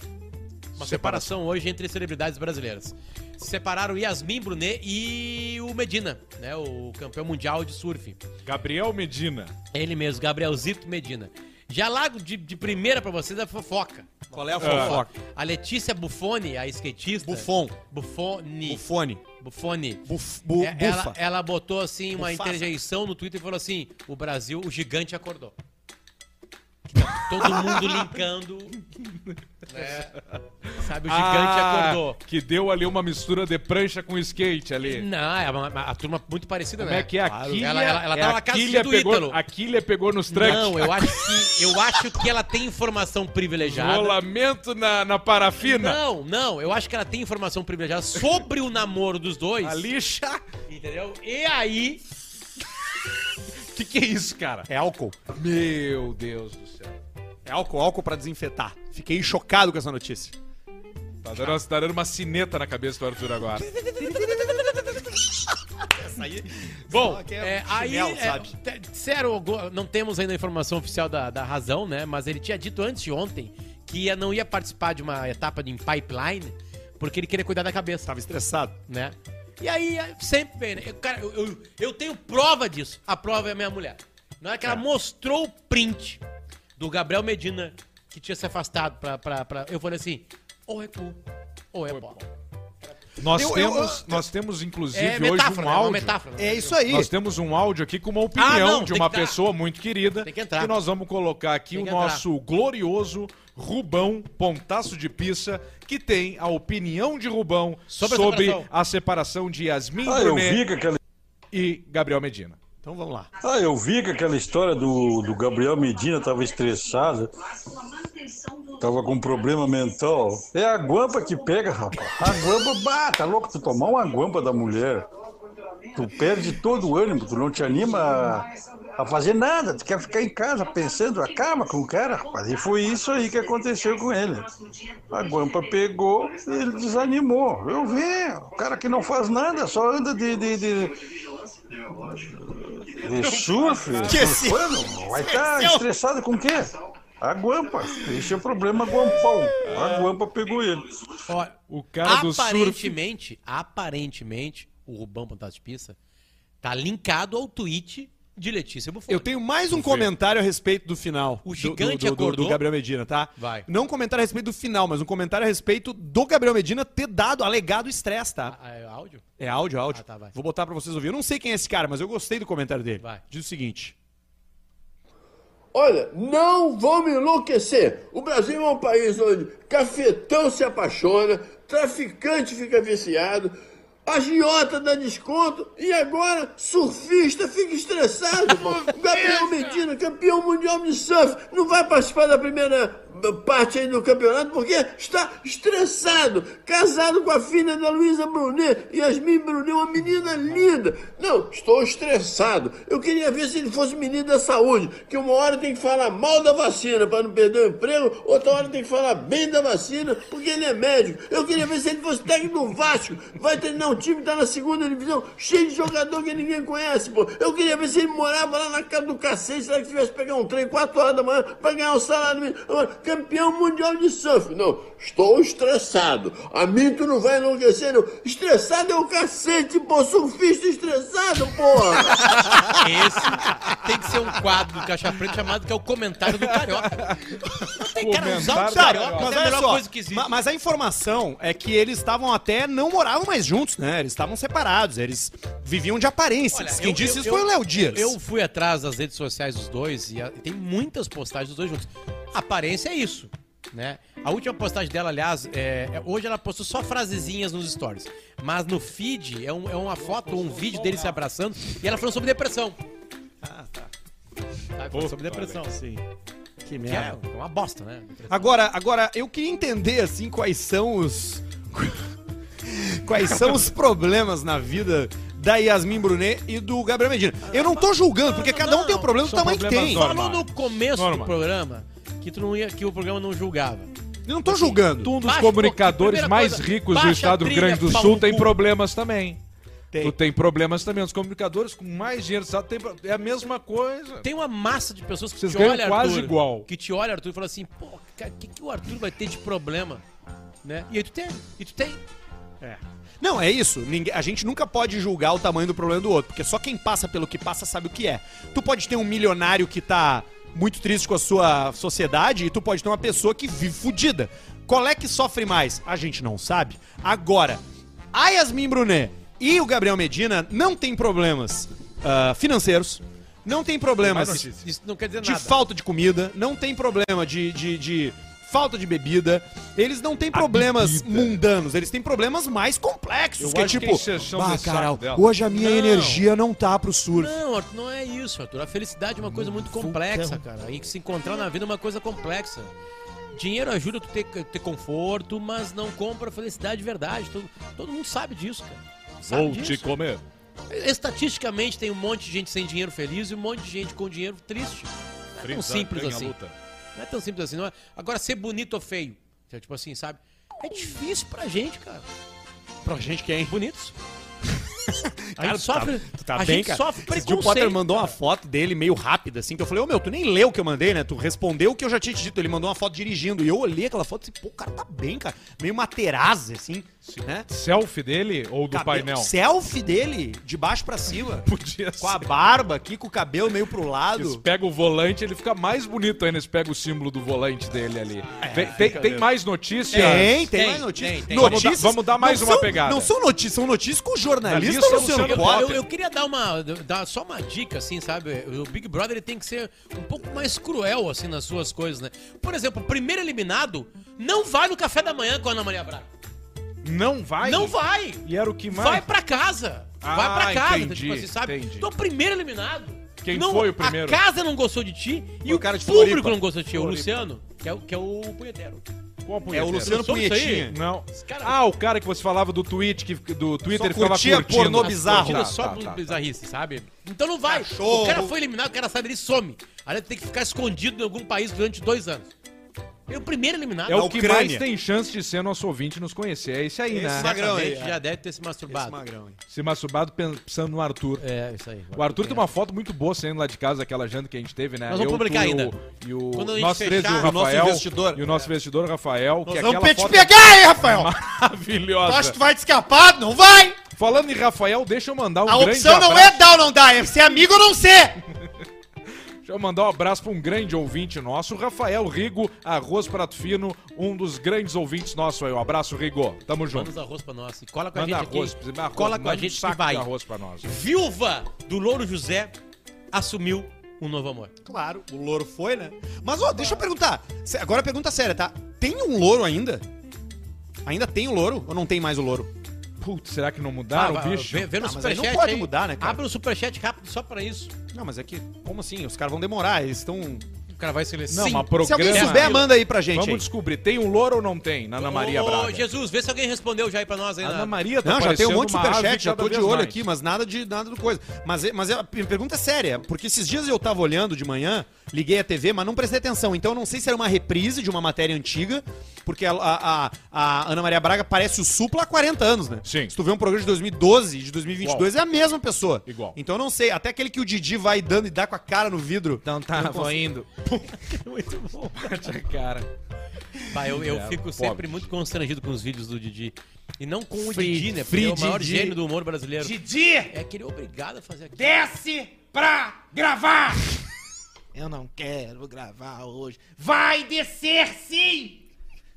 Uma separação hoje entre celebridades brasileiras. Se separaram Yasmin Brunet e o Medina, né? O campeão mundial de surf. Gabriel Medina. Ele mesmo, Gabrielzito Medina. Já largo de, de primeira pra vocês a fofoca. Qual é a fofoca? A Letícia Buffoni, a skatista. Buffon. Buffoni. Bufone. Buffoni. Buf, bu, É, ela, bufa. ela botou assim uma Bufasa. interjeição no Twitter e falou assim: o Brasil, o gigante acordou. Que tá todo mundo linkando. né? Sabe, o gigante Ah, acordou. Que deu ali uma mistura de prancha com skate ali. Não, é uma, uma- a turma muito parecida, Como né? é que é? Claro. A quilha, Ela, ela, ela é, tava a na casa quilha do pegou, Ítalo. A quilha pegou nos tranques. Não, eu acho que eu acho que ela tem informação privilegiada. Rolamento na, na parafina. Não, não, eu acho que ela tem informação privilegiada sobre o namoro dos dois. A lixa. Entendeu? E aí, O que, que é isso, cara? É álcool. Meu Deus do céu. É álcool, álcool pra desinfetar. Fiquei chocado com essa notícia. Tá dando, tá dando uma cineta na cabeça do Arthur agora. Bom, Só que é, é aí, chinelo, é, go- não temos ainda a informação oficial da, da razão, né? Mas ele tinha dito antes de ontem que ia, não ia participar de uma etapa de pipeline porque ele queria cuidar da cabeça, Tava estressado. né? E aí, é, sempre vem, né? Eu, Cara, eu, eu, eu tenho prova disso. A prova é a minha mulher. Na hora que ela mostrou o print do Gabriel Medina que tinha se afastado pra, pra, pra... Eu falei assim, ou é cu, ou é bola. Nós, Eu- eu- temos, nós temos, inclusive, É hoje metáfora, um né? É uma áudio. metáfora. né? É isso aí. Nós temos um áudio aqui com uma opinião Ah, não, de uma entrar. pessoa muito querida. Tem que entrar. nós vamos colocar aqui Tem o que nosso glorioso Rubão Pontaço de Pissa, que tem a opinião de Rubão Sobre sobre, a separação. a separação de Yasmin Ah, eu Brunet vi que aquela, e Gabriel Medina. Então vamos lá. ah, eu vi que aquela história do, do Gabriel Medina tava estressado, tava com problema mental. É a guampa que pega, rapaz. A guampa, bah, tá louco tu tomar uma guampa da mulher. Tu perde todo o ânimo, tu não te anima a, fazer nada, tu quer ficar em casa pensando, acaba com o cara, rapaz. E foi isso aí que aconteceu com ele. A guampa pegou, ele desanimou. Eu vi, o cara que não faz nada, só anda de- de- de, de surf, surfando, *laughs* vai estar estressado com o quê? A guampa. Esse é o problema guampão. A guampa pegou ele. Ó, O cara do surf. aparentemente, aparentemente, o Rubão Pontaço de Pista tá linkado ao tweet de Letícia Buffoni. Eu tenho mais um comentário a respeito do final. O do- gigante do, do, do, acordou? do Gabriel Medina, tá? Vai. Não um comentário a respeito do final, mas um comentário a respeito do Gabriel Medina ter dado, alegado estresse, tá? Ah, é áudio? É áudio, áudio. Ah, tá, vai. Vou botar pra vocês ouvir. Eu não sei quem é esse cara, mas eu gostei do comentário dele. Vai. Diz o seguinte. Olha, não vão me enlouquecer. O Brasil é um país onde cafetão se apaixona, traficante fica viciado, agiota dá desconto e agora surfista fica estressado. *laughs* Gabriel Medina, campeão mundial de surf, não vai participar da primeira parte aí do campeonato porque está estressado, casado com a filha da Luísa Brunet, Yasmin Brunet, uma menina linda. Não, estou estressado. Eu queria ver se ele fosse menino da saúde, que uma hora tem que falar mal da vacina para não perder o emprego, outra hora tem que falar bem da vacina porque ele é médico. Eu queria ver se ele fosse técnico do Vasco, vai treinar um time que tá na segunda divisão, cheio de jogador que ninguém conhece, pô. Eu queria ver se ele morava lá na casa do cacete, será que tivesse que pegar um trem 4 horas da manhã para ganhar um salário mínimo. Campeão mundial de surf. Não, estou estressado. A mim tu não vai enlouquecer, não. Estressado é o cacete, pô. Surfista estressado, porra. Esse tem que ser um quadro do Caixa Preta chamado que é o comentário do Carioca. Não tem cara, do do Carioca mas é a melhor só, coisa que existe. ma- mas a informação é que eles estavam até não moravam mais juntos, né? Eles estavam separados, eles viviam de aparências. Olha, Quem eu- disse eu- isso eu- foi o Léo Dias. Eu fui atrás das redes sociais dos dois e a- tem muitas postagens dos dois juntos. A aparência é isso, né? A última postagem dela, aliás, é, é- hoje ela postou só frasezinhas nos stories. Mas no feed é, um- é uma foto, um vídeo dele se abraçando e ela falando sobre depressão. Ah, tá. Tá, sobre depressão. Sim. Que Que é merda. uma bosta, né? Agora, agora, eu queria entender, assim, quais são os... quais são os problemas na vida da Yasmin Brunet e do Gabriel Medina. Eu não tô julgando, porque cada um tem o problema do tamanho que problemas tem. Falou no começo do programa que, tu não ia, que o programa não julgava. Eu não tô julgando. Um dos Baixa- comunicadores mais coisa, ricos do estado do Rio Grande do Sul tem problemas também. Tem. Tu tem problemas também. Os comunicadores com mais dinheiro do estado tem é a mesma coisa. Tem uma massa de pessoas que Vocês te ganham olham, quase Arthur, igual. Que te olha, Arthur, e fala assim, pô, o que, que o Arthur vai ter de problema? né? E aí tu tem, e tu tem. Não, é isso. Ninguém- a gente nunca pode julgar o tamanho do problema do outro, porque só quem passa pelo que passa sabe o que é. Tu pode ter um milionário que tá muito triste com a sua sociedade e tu pode ter uma pessoa que vive fudida. Qual é que sofre mais? A gente não sabe. Agora, a Yasmin Brunet e o Gabriel Medina não têm problemas ah, financeiros, não tem problemas. Isso não quer dizer de nada. falta de comida, não tem problema de, de, de falta de bebida. Eles não têm problemas mundanos, eles têm problemas mais complexos. Eu que é acho que tipo, "Bah, desse Carol, saco dela." hoje a minha Não. energia não tá pro surf. Não, Arthur, não é isso, Arthur. A felicidade é uma coisa muito complexa, cara. E se encontrar na vida é uma coisa complexa. Dinheiro ajuda tu ter, ter conforto, mas não compra felicidade de verdade. Todo, todo mundo sabe disso, cara. Sabe Vou disso. te comer. Estatisticamente tem um monte de gente sem dinheiro feliz e um monte de gente com dinheiro triste. Não é tão Frieza simples ganha a assim. luta. Não é tão simples assim. Não é... Agora, ser bonito ou feio, é tipo assim, sabe? É difícil pra gente, cara. Pra gente quem? Bonitos. *laughs* A Cara, gente sofre, Tu tá a bem, gente cara? sofre dia o Potter preconceito. mandou uma foto dele meio rápida, assim, que eu falei, ô meu, tu nem leu o que eu mandei, né? Tu respondeu o que eu já tinha te dito. Ele mandou uma foto dirigindo. E eu olhei aquela foto e disse, pô, o cara tá bem, cara. Meio Materazzi, assim, né? Selfie dele ou do Cabelo- painel? Selfie dele, de baixo pra cima. *laughs* Podia Com a ser. barba aqui, com o cabelo meio pro lado. pega o volante, ele fica mais bonito ainda se pega o símbolo do volante dele ali. É, Vem- tem, tem mais notícias? Tem, tem, Tem, mais notícias. tem, tem. Notícias- Vamos dar- vamos dar mais não uma são- pegada. Não são notícias, são notícias com o jornalista Luciano Luciano Potter. Eu, eu queria dar uma dar só uma dica assim, sabe? O Big Brother ele tem que ser um pouco mais cruel assim nas suas coisas, né? Por exemplo, o primeiro eliminado não vai no café da manhã com a Ana Maria Braga. Não vai? Não vai. E era o que mais? Vai pra casa. Ah, vai pra casa, entendi, tipo assim, sabe? entendi. Tu é o primeiro eliminado. Quem Não, foi o primeiro? A casa não gostou de ti e o o, cara de público Floripa. não gostou de ti. O Floripa. Luciano, que é o, que é o punheteiro. Qual É o punheteiro? Luciano? Punhetinha. Não. cara- Ah, o cara que você falava do tweet, que, do Twitter, Só ele ficava curtindo. pornô bizarro. Tira curtidas. só Tá, tá, tá. bizarrice, sabe? Então não vai. Cachorro. O cara foi eliminado, o cara sai dele e some. Aí ele tem que ficar escondido em algum país durante dois anos. É o primeiro eliminado. É o que mais tem chance de ser nosso ouvinte e nos conhecer. É esse aí, Esse né? magrão aí, é. já deve ter se Esse masturbado. magrão, hein? Se masturbado pensando no Arthur. É, isso aí. O Arthur tem uma foto muito boa saindo lá de casa, aquela janta que a gente teve, né? Nós vamos Eu, publicar tu ainda. o- E o Quando a gente nosso e o fechar, o nosso Rafael. investidor. E o nosso investidor, Rafael. que Nós é vamos aquela te foto pegar, hein, Rafael? maravilhosa. Tu acha que tu vai te escapar? Não vai! Falando em Rafael, deixa eu mandar um A grande opção não abraço. é dar ou não dar, é ser amigo ou não ser! Deixa eu mandar um abraço para um grande ouvinte nosso, Rafael Rigo, arroz prato fino, um dos grandes ouvintes nossos aí. Um abraço, Rigo. Tamo Manda junto. os arroz pra nós. E cola com a Manda gente arroz, aqui. arroz, Cola com a manda um gente que saco vai. de arroz pra nós. Viúva do Louro José assumiu um novo amor. Claro, o louro foi, né? Mas, ó, deixa eu perguntar. Agora a pergunta séria, tá? Tem um louro ainda? Ainda tem o louro ou não tem mais o louro? Putz, será que não mudaram o bicho? Vê, vê no Ah, aí superchat. não pode mudar, né, cara? Abre o superchat rápido só pra isso. Não, mas é que, como assim? Os caras vão demorar, eles estão... O cara vai selecionar. Não, mas Se alguém programa- souber, manda aí pra gente Vamos aí. descobrir, tem um louro ou não tem na Ana Maria Ô, Braga? Jesus, vê se alguém respondeu já aí pra nós aí. Ana na- Maria tá Não, já tem um monte de superchat, já tô de olho mais. aqui, mas nada de nada do coisa. Mas, é- mas é- a pergunta é séria, porque esses dias eu tava olhando de manhã, liguei a TV, mas não prestei atenção. Então eu não sei se era uma reprise de uma matéria antiga, porque a, a- a- a Ana Maria Braga parece o Supla há 40 anos, né? Sim. Se tu vê um programa de 2012 e de 2022, é a mesma pessoa. Igual. Então eu não sei, até aquele que o Didi vai dando e dá com a cara no vidro. Então tá, vou consigo. *laughs* Muito bom. cara. *laughs* Vai, eu, eu É, fico pobre. sempre muito constrangido com os vídeos do Didi. E não com o Free- Didi, né? Porque Free é o maior Didi. gênio do humor brasileiro. Didi, É que ele é obrigado a fazer aquilo. desce pra gravar! Eu não quero gravar hoje. Vai descer sim!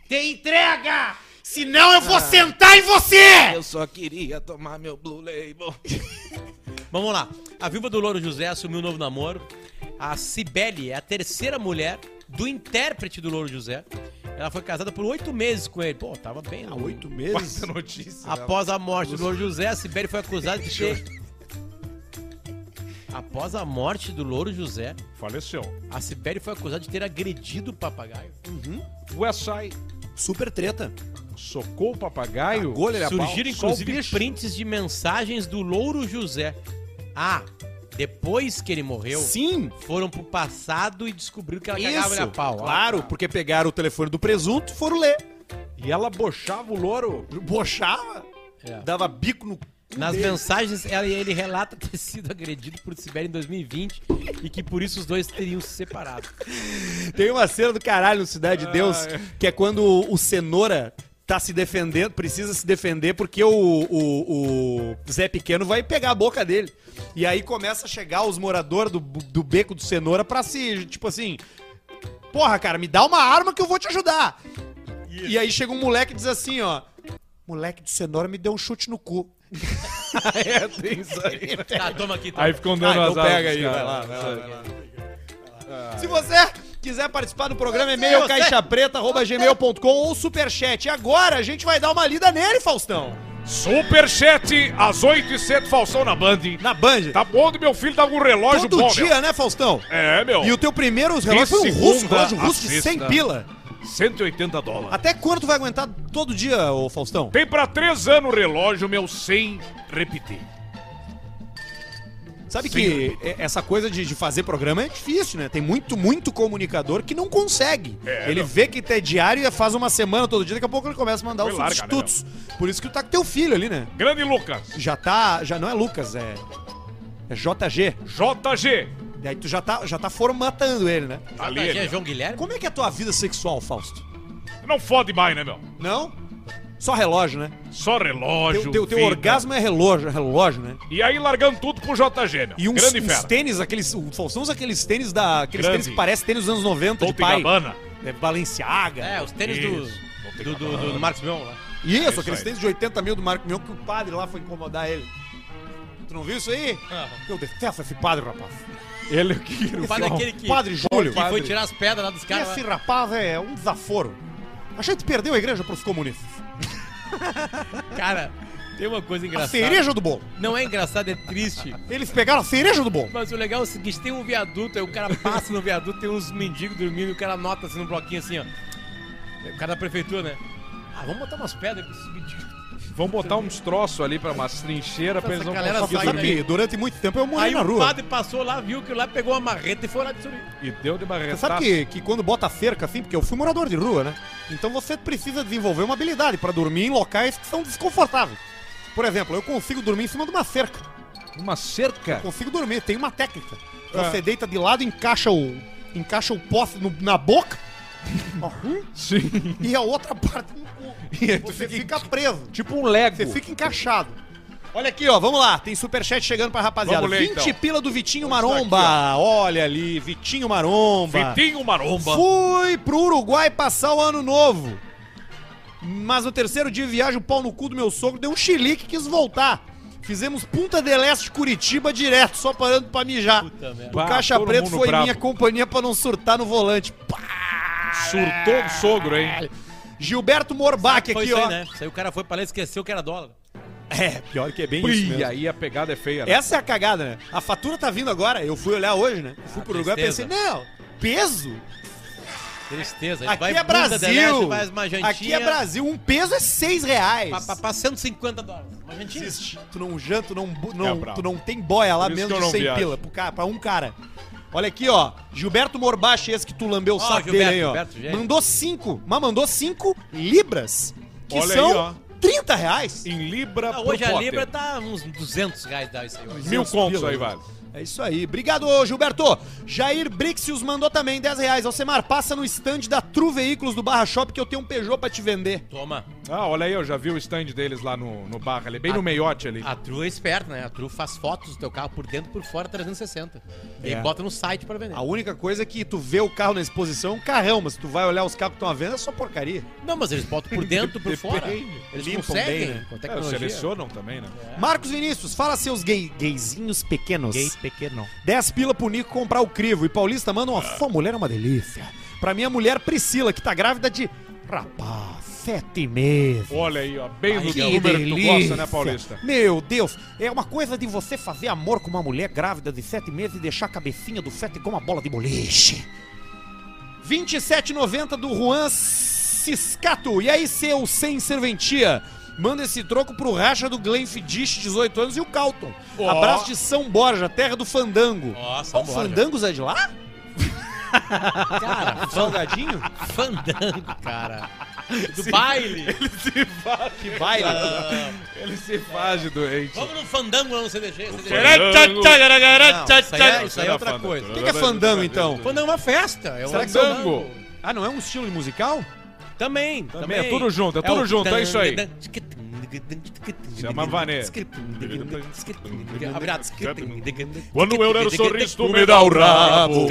Tem entrega! Senão eu vou sentar em você! Eu só queria tomar meu Blue Label. *laughs* Vamos lá. A viúva do Louro José assumiu um novo namoro. A Cibele é a terceira mulher do intérprete do Louro José. Ela foi casada por oito meses com ele. Pô, tava bem. Há né? oito meses? Essa notícia. Após a morte do Louro José, a Sibeli foi acusada de ter. Após a morte do Louro José, Faleceu. a Sibeli foi acusada de ter agredido o papagaio. Westside Super treta. socou o papagaio. Pau. Surgiram Só o inclusive bicho. prints de mensagens do Louro José. Ah, depois que ele morreu, Sim, foram pro passado e descobriram que ela cagava isso. ele a pau. Claro, porque pegaram o telefone do presunto e foram ler. E ela bochava o louro. Bochava, É. dava bico no Nas mensagens, ela- ele relata ter sido agredido por Sibeli em 2020 e que por isso os dois teriam se separado. Tem uma cena do caralho no Cidade de Deus, Ah, que é quando o Cenoura tá se defendendo, precisa se defender porque o, o, o Zé Pequeno vai pegar a boca dele. E aí começa a chegar os moradores do, do beco do cenoura pra se, tipo assim, porra, cara, me dá uma arma que eu vou te ajudar. E aí chega um moleque e diz assim, ó, moleque de cenoura me deu um chute no cu. *laughs* é, tem isso aí. Tá, toma aqui. Toma. Aí ficam dando Ah, as então asas pega pros aí, caras. vai lá, vai lá, vai lá. Se você quiser participar do programa, e-mail caixapreta.gmail.com ou superchat. E agora a gente vai dar uma lida nele, Faustão. Superchat, às 8 e 7, Faustão na Band. Na Band. Tá bom do meu filho dar um relógio Todo bom, dia, meu. né, Faustão? É, meu. E o teu primeiro relógio foi um segunda russo, relógio a russo de 100 sexta. pila. 180 dólares. Até quando tu vai aguentar todo dia, ô Faustão? Tem pra 3 anos o relógio, meu, sem repetir. Sabe que é- essa coisa de, de fazer programa é difícil, né? Tem muito, muito comunicador que não consegue. É, ele não. vê que é diário e faz uma semana todo dia, daqui a pouco ele começa a mandar Foi os larga, substitutos. Por isso que tu tá com teu filho ali, né? Grande Lucas. Já tá. Já não é Lucas, é. É JG. JG. Daí tu já tá, já tá formatando ele, né? Ali, JG é. João Guilherme? Como é que é a tua vida sexual, Fausto? Não fode mais, né, meu? Não? Só relógio, né? Só relógio. Teu, teu, teu orgasmo é relógio, relógio, né? E aí largando tudo pro JG, meu. E uns, Grande uns fera. tênis, aqueles. O Faustão usa aqueles tênis da. Aqueles Grande. tênis que parecem tênis dos anos 90 de Dolce pai. Gabbana. É Balenciaga. É, os tênis do, do, do, do, do Marcos Mion lá. Isso, isso aqueles aí. tênis de 80 mil do Marco Mion que o padre lá foi incomodar ele. Tu não viu isso aí? Eu detesto esse padre, rapaz. Ele que. O padre é aquele que, Padre Júlio. que foi tirar as pedras lá dos caras. Esse lá. rapaz é um desaforo. A gente perdeu a igreja pros comunistas. *laughs* Cara, tem uma coisa A engraçada. cereja do bolo. Não é engraçado, é triste. Eles pegaram a cereja do bolo. Mas o legal é o seguinte, tem um viaduto, aí o cara passa no viaduto, tem uns mendigos dormindo, e o cara nota assim no bloquinho assim, ó. O cara da prefeitura, né? Ah, vamos botar umas pedras pra esses mendigos. Vamos botar uns troços ali pra umas trincheiras pra eles não galera sai dormir. que durante muito tempo eu morri Aí na o rua. padre passou lá, viu que lá pegou uma marreta e foi lá de sorrir. E deu de Você barretaço. sabe que, que quando bota cerca assim, porque eu fui morador de rua, né? Então você precisa desenvolver uma habilidade pra dormir em locais que são desconfortáveis. Por exemplo, eu consigo dormir em cima de uma cerca. Uma cerca? Consigo dormir, tem uma técnica. Ah. Você deita de lado, encaixa o encaixa o poste no- na boca Uhum. *laughs* Sim. e a outra *laughs* parte. E Você fica- fica preso. Tipo um Lego. Você fica encaixado. Olha aqui, ó, vamos lá. Tem superchat chegando pra rapaziada. Vamos ler, 20 então. pila do Vitinho Vamos Maromba. Olha ali, Vitinho Maromba. Vitinho Maromba. Fui pro Uruguai passar o ano novo. Mas no terceiro dia de viagem, o pau no cu do meu sogro deu um chilique e quis voltar. Fizemos Punta del Este Curitiba direto, só parando pra mijar. Puta merda. O Bah, Caixa todo Preto mundo foi brabo. minha companhia pra não surtar no volante. Pá! Surtou o sogro, hein? Gilberto Morbach Foi aqui, isso ó. aí, né? Isso aí o cara foi pra lá e esqueceu que era dólar. É, pior que é bem isso Ui, mesmo. aí a pegada é feia. né? Essa é a cagada, né? A fatura tá vindo agora. Eu fui olhar hoje, né? Eu fui Ah, pro Uruguai e pensei, não, peso? Tristeza. Aqui vai é Brasil. uma jantinha. Aqui é Brasil. Um peso é seis reais. Pra, pra, pra 150 dólares. Uma jantinha. Tu não janta, tu não, É não, bravo. tu não tem boia lá isso menos de não 100 viajo. pila pro cara, pra um cara. Olha aqui, ó. Gilberto Morbache, esse que tu lambeu o saco Gilberto, dele aí, ó. Gilberto, gente. mandou cinco, mas mandou cinco libras. Que Olha são aí, ó. 30 reais. Em Libra Ah, por hoje a. Libra tá uns 200 reais dá isso aí. hoje. Mil 200 contos aí, vale. É isso aí. Obrigado, ô, Gilberto. Jair Brixius mandou também 10 reais. Alcemar, passa no stand da True Veículos do Barra Shop que eu tenho um Peugeot pra te vender. Toma. Ah, olha aí, eu já vi o stand deles lá no, no bar ali, bem Ah, no meiote ali. A True é esperta, né? A True faz fotos do teu carro por dentro e por fora 360. E É. aí bota no site pra vender. A única coisa é que tu vê o carro na exposição é um carrão, mas se tu vai olhar os carros que estão à venda, é só porcaria. Não, mas eles botam por dentro e por *laughs* fora. Eles Limpam conseguem bem, né? com É, tecnologia. selecionam também, né? Marcos Vinícius, fala seus gay, gayzinhos pequenos. Gay pequeno. 10 pila pro Nico comprar o crivo. E Paulista manda uma sua mulher é uma delícia. Pra minha mulher Priscila, que tá grávida de. Rapaz, sete meses. Olha aí, ó, bem no Que número que tu delícia. gosta, né, Paulista? Meu Deus, é uma coisa de você fazer amor com uma mulher grávida de sete meses e deixar a cabecinha do fete como uma bola de boliche. 27,90 do Juan Ciscato. E aí, seu sem serventia? Manda esse troco pro racha do Glenfiddich, 18 anos, e o Calton. Ó. Abraço de São Borja, terra do Fandango. Ó, São Ó, o. Fandangos é de lá? Cara, Salgadinho? fandango, cara. Do baile. Que vai lá. Ele se faz de doente. Vamos no fandango lá no CDG. CDG. Fandango. Não, isso aí é, isso aí é outra coisa. O que, que é fandango, então? Fandango é uma festa. É um Será que Fandango. Ah, não é um estilo musical? Também, Também, é tudo junto, é tudo o junto, é isso aí. Chama Vanê. Quando eu der o sorriso, tu me dá o rabo.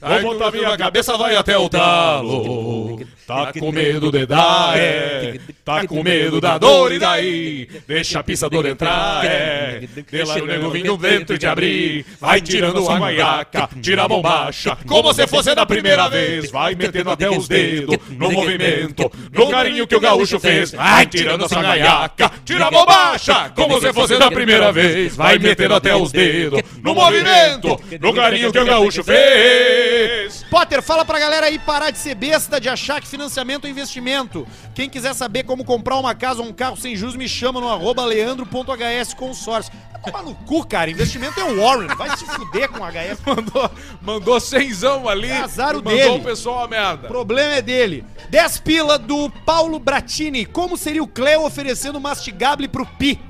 Vou botar minha cabeça, vai até o talo. Tá com medo de dar, é. Tá com medo da dor, e daí? Deixa a pisadora entrar, é. Deixa o nego vindo dentro e te abrir. Vai tirando a guaiaca, tira a bombacha. Como se fosse da primeira vez. Vai metendo até os dedos no movimento, no carinho que o gaúcho fez. Vai tirando essa gaiaca, tira a bombacha. Como se fosse da primeira vez. Vai metendo até os dedos no movimento, no carinho que o gaúcho fez. Potter, fala pra galera aí parar de ser besta, de achar que financiamento é investimento. Quem quiser saber como comprar uma casa ou um carro sem juros, me chama no arroba leandro.hs consórcio. Vai tomar no cu, cara. Investimento é o Warren. Vai se fuder com HS. *laughs* Mandou, mandou cenzão ali. É azar o mandou dele. o pessoal a merda. O problema é dele. 10 pila do Paulo Bratini. Como seria o Cleo oferecendo mastigable pro Pi?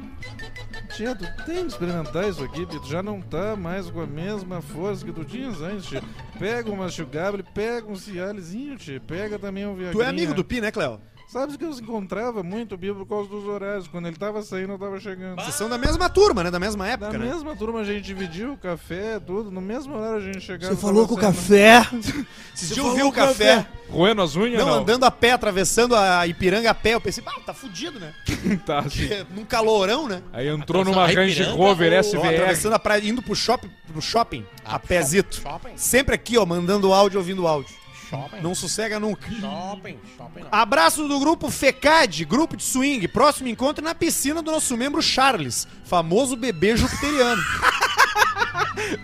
Tia, tu tem que experimentar isso aqui, Pi. Tu já não tá mais com a mesma força que tu tinhas antes, tia. Pega um machucável, pega um cialezinho, tia. Pega também um viagrinha. Tu é amigo do Pi, né, Cleo? Sabe que eu se encontrava muito, Bia, por causa dos horários. Quando ele tava saindo, eu tava chegando. Vocês são da mesma turma, né? Da mesma Da época, né? mesma turma, a gente dividiu o café, tudo. No mesmo horário a gente chegava. Você falou com o tava café. Você já ouviu o café? Roendo as unhas, Não, não? andando a pé, atravessando a Ipiranga a pé. Eu pensei, ah, tá fudido, né? *laughs* tá, assim. Num calorão, né? Aí entrou numa a Range Ipiranga Rover ou- Ó, SVR. atravessando a praia, indo pro shopping, pro shopping a pro pézito. shopping. Sempre aqui, ó, mandando áudio, ouvindo áudio. Shopping. Não sossega nunca. Shopping, shopping não. Abraço do grupo FECAD, grupo de swing. Próximo encontro na piscina do nosso membro Charles, famoso bebê jupiteriano. *laughs*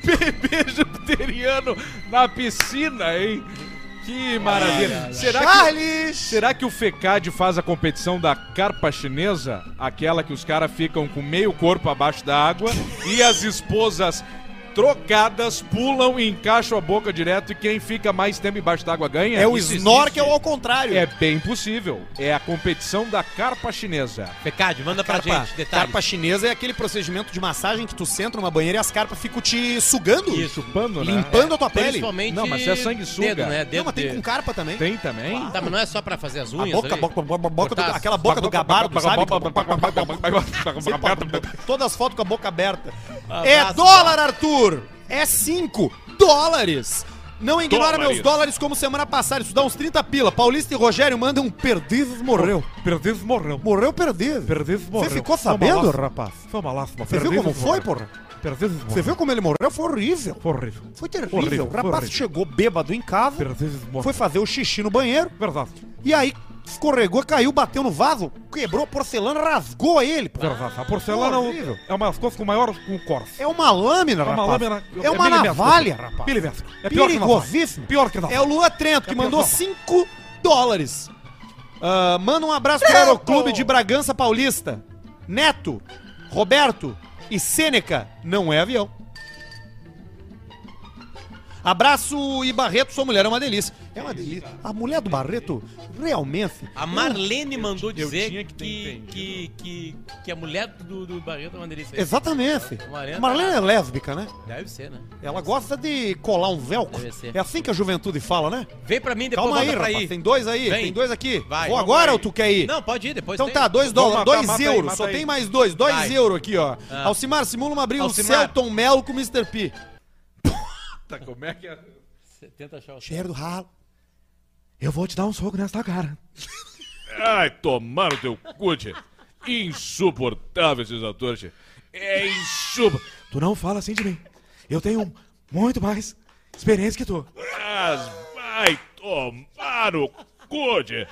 Bebê jupiteriano na piscina, hein? Que maravilha. Será que, Charles! será que o FECAD faz a competição da carpa chinesa? Aquela que os caras ficam com meio corpo abaixo da água e as esposas trocadas pulam e encaixam a boca direto e quem fica mais tempo embaixo d'água ganha? É o Isso snorkel existe? ao contrário. É bem possível. É a competição da carpa chinesa. Pecade, manda pra Carpa, gente, detalhes. carpa chinesa é aquele procedimento de massagem que tu senta numa banheira e as carpas ficam te sugando, Isso. Chupando, né? limpando a tua pele. Principalmente Não, mas é sanguessuga. Dedo, né? Dedo Não, mas tem com carpa também. Tem também? Tá, mas não é só pra fazer as A unhas boca, ali? boca, boca, boca do- aquela boca do gabardo, sabe? *laughs* Todas as fotos com a boca aberta. É dólar, Arthur! É 5 dólares! Não ignora Dólares. meus dólares como semana passada. Isso dá uns 30 pila. Paulista e Rogério mandam um perdido morreu. Perdido morreu. Morreu perdido. Perdido Você ficou sabendo, rapaz? Foi uma lástima. Você viu como foi, porra? Perdido Você viu como ele morreu? Foi horrível. Foi horrível. Foi terrível. Horrível, o rapaz horrível. chegou bêbado em casa, Perdido morreu. foi fazer o xixi no banheiro Verdade. e aí escorregou, caiu, bateu no vaso, quebrou a porcelana, rasgou ele. pô. A porcelana Horrível. é uma das coisas com maior com corte. É uma lâmina, É uma rapaz. lâmina. É uma milimétrica. navalha, rapaz. É pior que. Perigosíssimo. Pior que navalha. É o Lua Trento, que É mandou que 5 dólares. Ah, manda um abraço pro Aeroclube de Bragança Paulista. Neto, Roberto e Sêneca. Não é avião. Abraço e Barreto, sua mulher é uma delícia. É uma delícia. A mulher do Barreto, realmente. A Marlene mandou dizer que que, que, que, que a mulher do, do Barreto é uma delícia. Exatamente. Marlene Marlene tá- é lésbica, né? Deve ser, né? Ela gosta de colar um velcro. Deve ser. É assim que a juventude fala, né? Vem pra mim, depois Calma aí, rapaz. ir. Tem dois aí, Vem. tem dois aqui. Vai, Vou agora aí. ou tu quer ir? Não, pode ir, depois Então tem. tá, dois dólares, dois mata aí, euros. mata Só aí. tem mais dois, dois Vai. euros aqui, ó. Ah. Alcimar simula uma briga o. Celton Mello com o Mr. P. Tá, como é que é? Tenta achar o Cheiro do ralo. Eu vou te dar um soco nessa cara. Ai, tomar o teu cu, tchê. Insuportável esses atores, tchê. É insuportável. Tu não fala assim de mim. Eu tenho muito mais experiência que tu. Mas vai tomar o cu, tchê.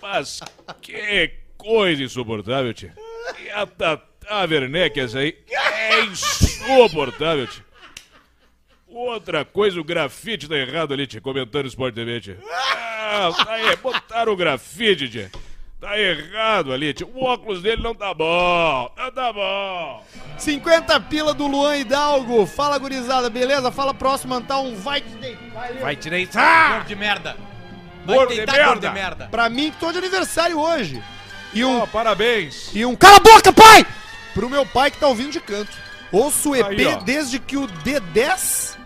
Mas que coisa insuportável, tchê. E a Tata Werneck, essa aí, é insuportável, tchê. Outra coisa, o grafite tá errado ali, tchê, comentando Sport TV, tchê. Ah, tá aí, botaram o grafite, tchê. Tá errado ali, tchê. O óculos dele não tá bom, não tá bom. 50 pila do Luan Hidalgo. Fala, gurizada, beleza? Fala próximo, mandar um vai te deitar. Vai direitar! Gordo de merda. Vai Gordo de deitar, merda. gordo de merda. Pra mim, que tô de aniversário hoje. E um, Ó, parabéns. e um... Cala a boca, pai! Pro meu pai que tá ouvindo de canto. Ouço o EP Aí, desde que o D10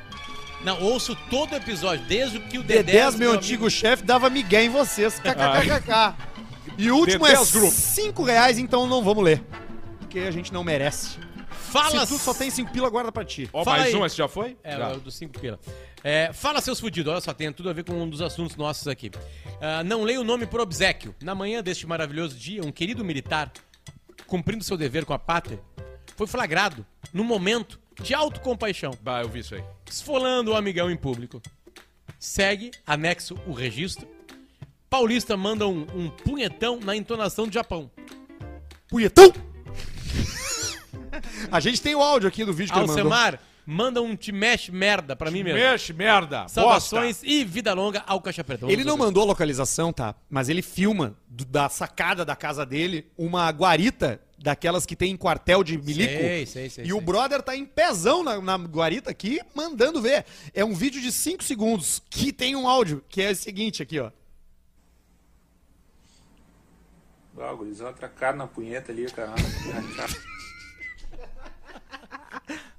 Não, ouço todo o episódio, desde o que o Dedé... Dedés, meu antigo chefe, dava migué em vocês. *laughs* KKKKK. E o último Dedés é Group. 5 reais, então não vamos ler. Porque a gente não merece. Fala... Se tu só tem 5 pila, guarda pra ti. Ó, Fala mais aí. um, esse já foi? É, Já. o dos 5 pila. É, fala, seus fudidos. Olha só, tem tudo a ver com um dos assuntos nossos aqui. Ah, não leio o nome por obsequio. Na manhã deste maravilhoso dia, um querido militar, cumprindo seu dever com a pátria, foi flagrado num momento de autocompaixão, Bah, eu vi isso aí. esfolando o amigão em público. Segue, anexo o registro. Paulista manda um, um punhetão na entonação do Japão. Punhetão! *laughs* a gente tem o áudio aqui do vídeo que ele mandou. Alcemar manda um te mexe merda pra mim mesmo. Mexe, merda. bosta. Salvações e vida longa ao Caixa Pretão. Ele não mandou a localização, tá? Mas ele filma do- da sacada da casa dele uma guarita daquelas que tem em quartel de milico. Sei, sei, sei, e o brother tá em pezão na, na guarita aqui, mandando ver. É um vídeo de 5 segundos que tem um áudio, que é o seguinte aqui, ó. Ah, gurizão, atracaram na punheta ali, cara.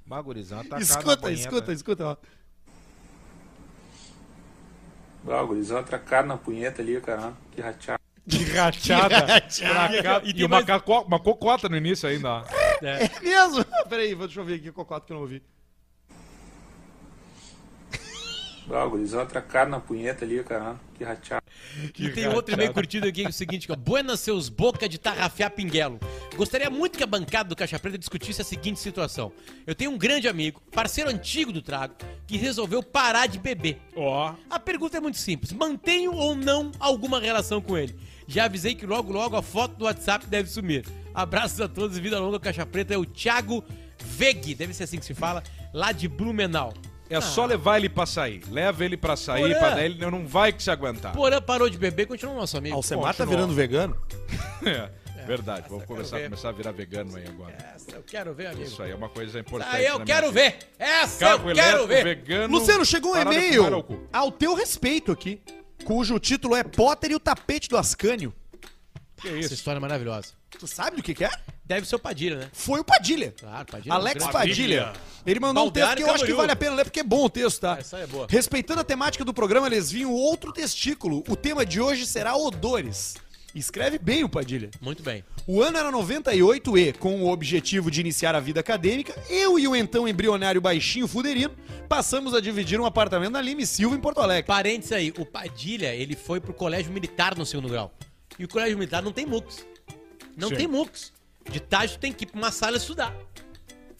Bagurizão, atacado na escuta, punheta. escuta, escuta, ó. Ah, gurizão, atracaram na punheta ali, cara. Que rachado. *laughs* Que rachada. Traca- E, tem uma, mais- uma cocota no início ainda. ó. É mesmo? Peraí, deixa eu ver aqui o cocoto que eu não ouvi. Ah, gurizão, atracaram na punheta ali, cara. Que rachado. E tem outro e-mail curtido aqui, que é o seguinte, que é Buenas seus boca de tarrafiar pinguelo. Gostaria muito que a bancada do Caixa Preta discutisse a seguinte situação. Eu tenho um grande amigo, parceiro antigo do trago, que resolveu parar de beber. Ó. A pergunta é muito simples. Mantenho ou não alguma relação com ele? Já avisei que logo, logo a foto do WhatsApp deve sumir. Abraços a todos e vida longa Caixa Preta. É o Thiago Veg, deve ser assim que se fala, lá de Blumenau. É só levar ele pra sair. Leva ele pra sair, Porã. pra ele não vai que se aguentar. Porã parou de beber, continua nosso amigo. Alcemar tá virando vegano? *laughs* É, verdade. Vamos começar, começar a virar vegano aí agora. Essa eu quero ver, amigo. Isso aí é uma coisa importante. Aí eu quero ver. Essa Carro eu quero ver. vegano. Luciano, chegou um e-mail ao teu respeito aqui, cujo título é Potter e o tapete do Ascânio. Que Essa isso? história é maravilhosa. Tu sabe do que que é? Deve ser o Padilha, né? Foi o Padilha. Claro, Padilha. Alex grande- Padilha. Ele mandou um texto que eu acho que vale a pena ler, porque é bom o texto, tá? Essa é boa. Respeitando a temática do programa, eles vinham outro testículo. O tema de hoje será odores. Escreve bem o Padilha. Muito bem. O ano era 98 e, com o objetivo de iniciar a vida acadêmica, eu e o então embrionário baixinho Fuderino passamos a dividir um apartamento na Lime Silva, em Porto Alegre. Parênteses aí, o Padilha, ele foi pro colégio militar no segundo grau. E o colégio militar não tem MUX. Não Sim. tem MUX. De tarde tu tem que ir pra uma sala estudar.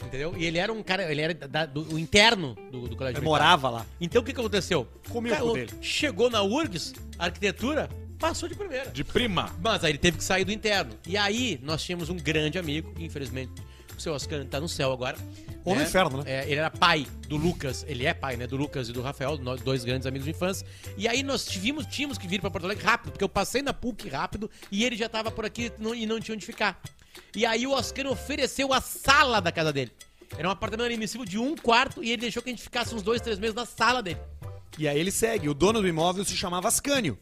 Entendeu? E ele era um cara, ele era da- do, o interno do, do colégio Eu militar. morava lá. Então o que, que aconteceu? Comia o Cara, dele. Chegou na URGS, arquitetura, passou de primeira. De prima. Mas aí ele teve que sair do interno. E aí nós tínhamos um grande amigo, infelizmente o seu Oscar tá no céu agora. Ou no inferno, né? É, ele era pai do Lucas, ele é pai, né? Do Lucas e do Rafael, dois grandes amigos de infância. E aí nós tivemos, tínhamos que vir pra Porto Alegre rápido, porque eu passei na PUC rápido e ele já tava por aqui não- e não tinha onde ficar. E aí o Oscar ofereceu a sala da casa dele. Era um apartamento admissível de um quarto e ele deixou que a gente ficasse uns dois, três meses na sala dele. E aí ele segue. O dono do imóvel se chamava Ascânio.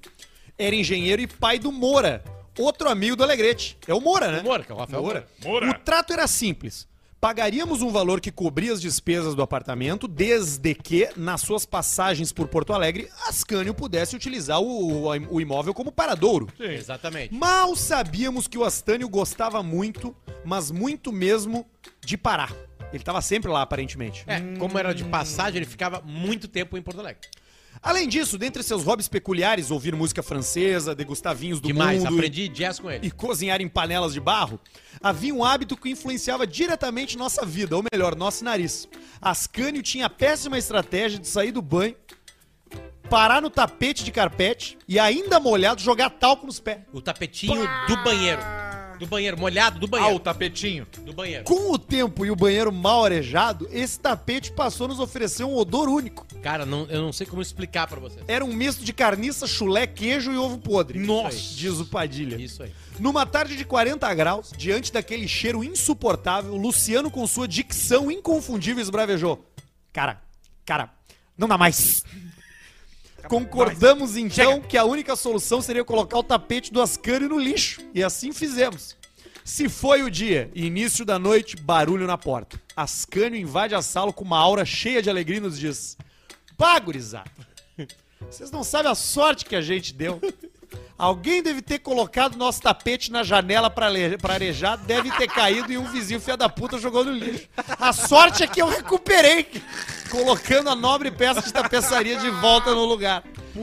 Era engenheiro e pai do Moura, outro amigo do Alegrete. É o Moura, né? O Moura, que é o Rafael Moura. Moura. O trato era simples. Pagaríamos um valor que cobria as despesas do apartamento, desde que, nas suas passagens por Porto Alegre, Ascânio pudesse utilizar o, o- o imóvel como paradouro. Exatamente. Mal sabíamos que o Astânio gostava muito, mas muito mesmo, de parar. Ele estava sempre lá, aparentemente. É, como era de passagem, ele ficava muito tempo em Porto Alegre. Além disso, dentre seus hobbies peculiares, ouvir música francesa, degustar vinhos do Demais, mundo aprendi jazz com ele. e cozinhar em panelas de barro, havia um hábito que influenciava diretamente nossa vida, ou melhor, nosso nariz. Ascânio tinha a péssima estratégia de sair do banho, parar no tapete de carpete e ainda molhado jogar talco nos pés. O tapetinho do banheiro. Do banheiro, molhado do Ah, banheiro. o tapetinho. Do banheiro. Com o tempo e o banheiro mal arejado, esse tapete passou a nos oferecer um odor único. Cara, não, eu não sei como explicar pra vocês. Era um misto de carniça, chulé, queijo e ovo podre. Nossa. Diz o Padilha. Isso aí. Numa tarde de 40 graus, diante daquele cheiro insuportável, Luciano, com sua dicção inconfundível, esbravejou. Cara, cara, não dá mais. Concordamos então que a única solução seria colocar o tapete do Ascânio no lixo. E assim fizemos. Se foi o dia, início da noite, barulho na porta. Ascânio invade a sala com uma aura cheia de alegria e nos diz: Pá, gurizada. Vocês não sabem a sorte que a gente deu. Alguém deve ter colocado nosso tapete na janela pra, pra arejar, deve ter caído e um vizinho filho da puta jogou no lixo. A sorte é que eu recuperei, colocando a nobre peça de tapeçaria de volta no lugar.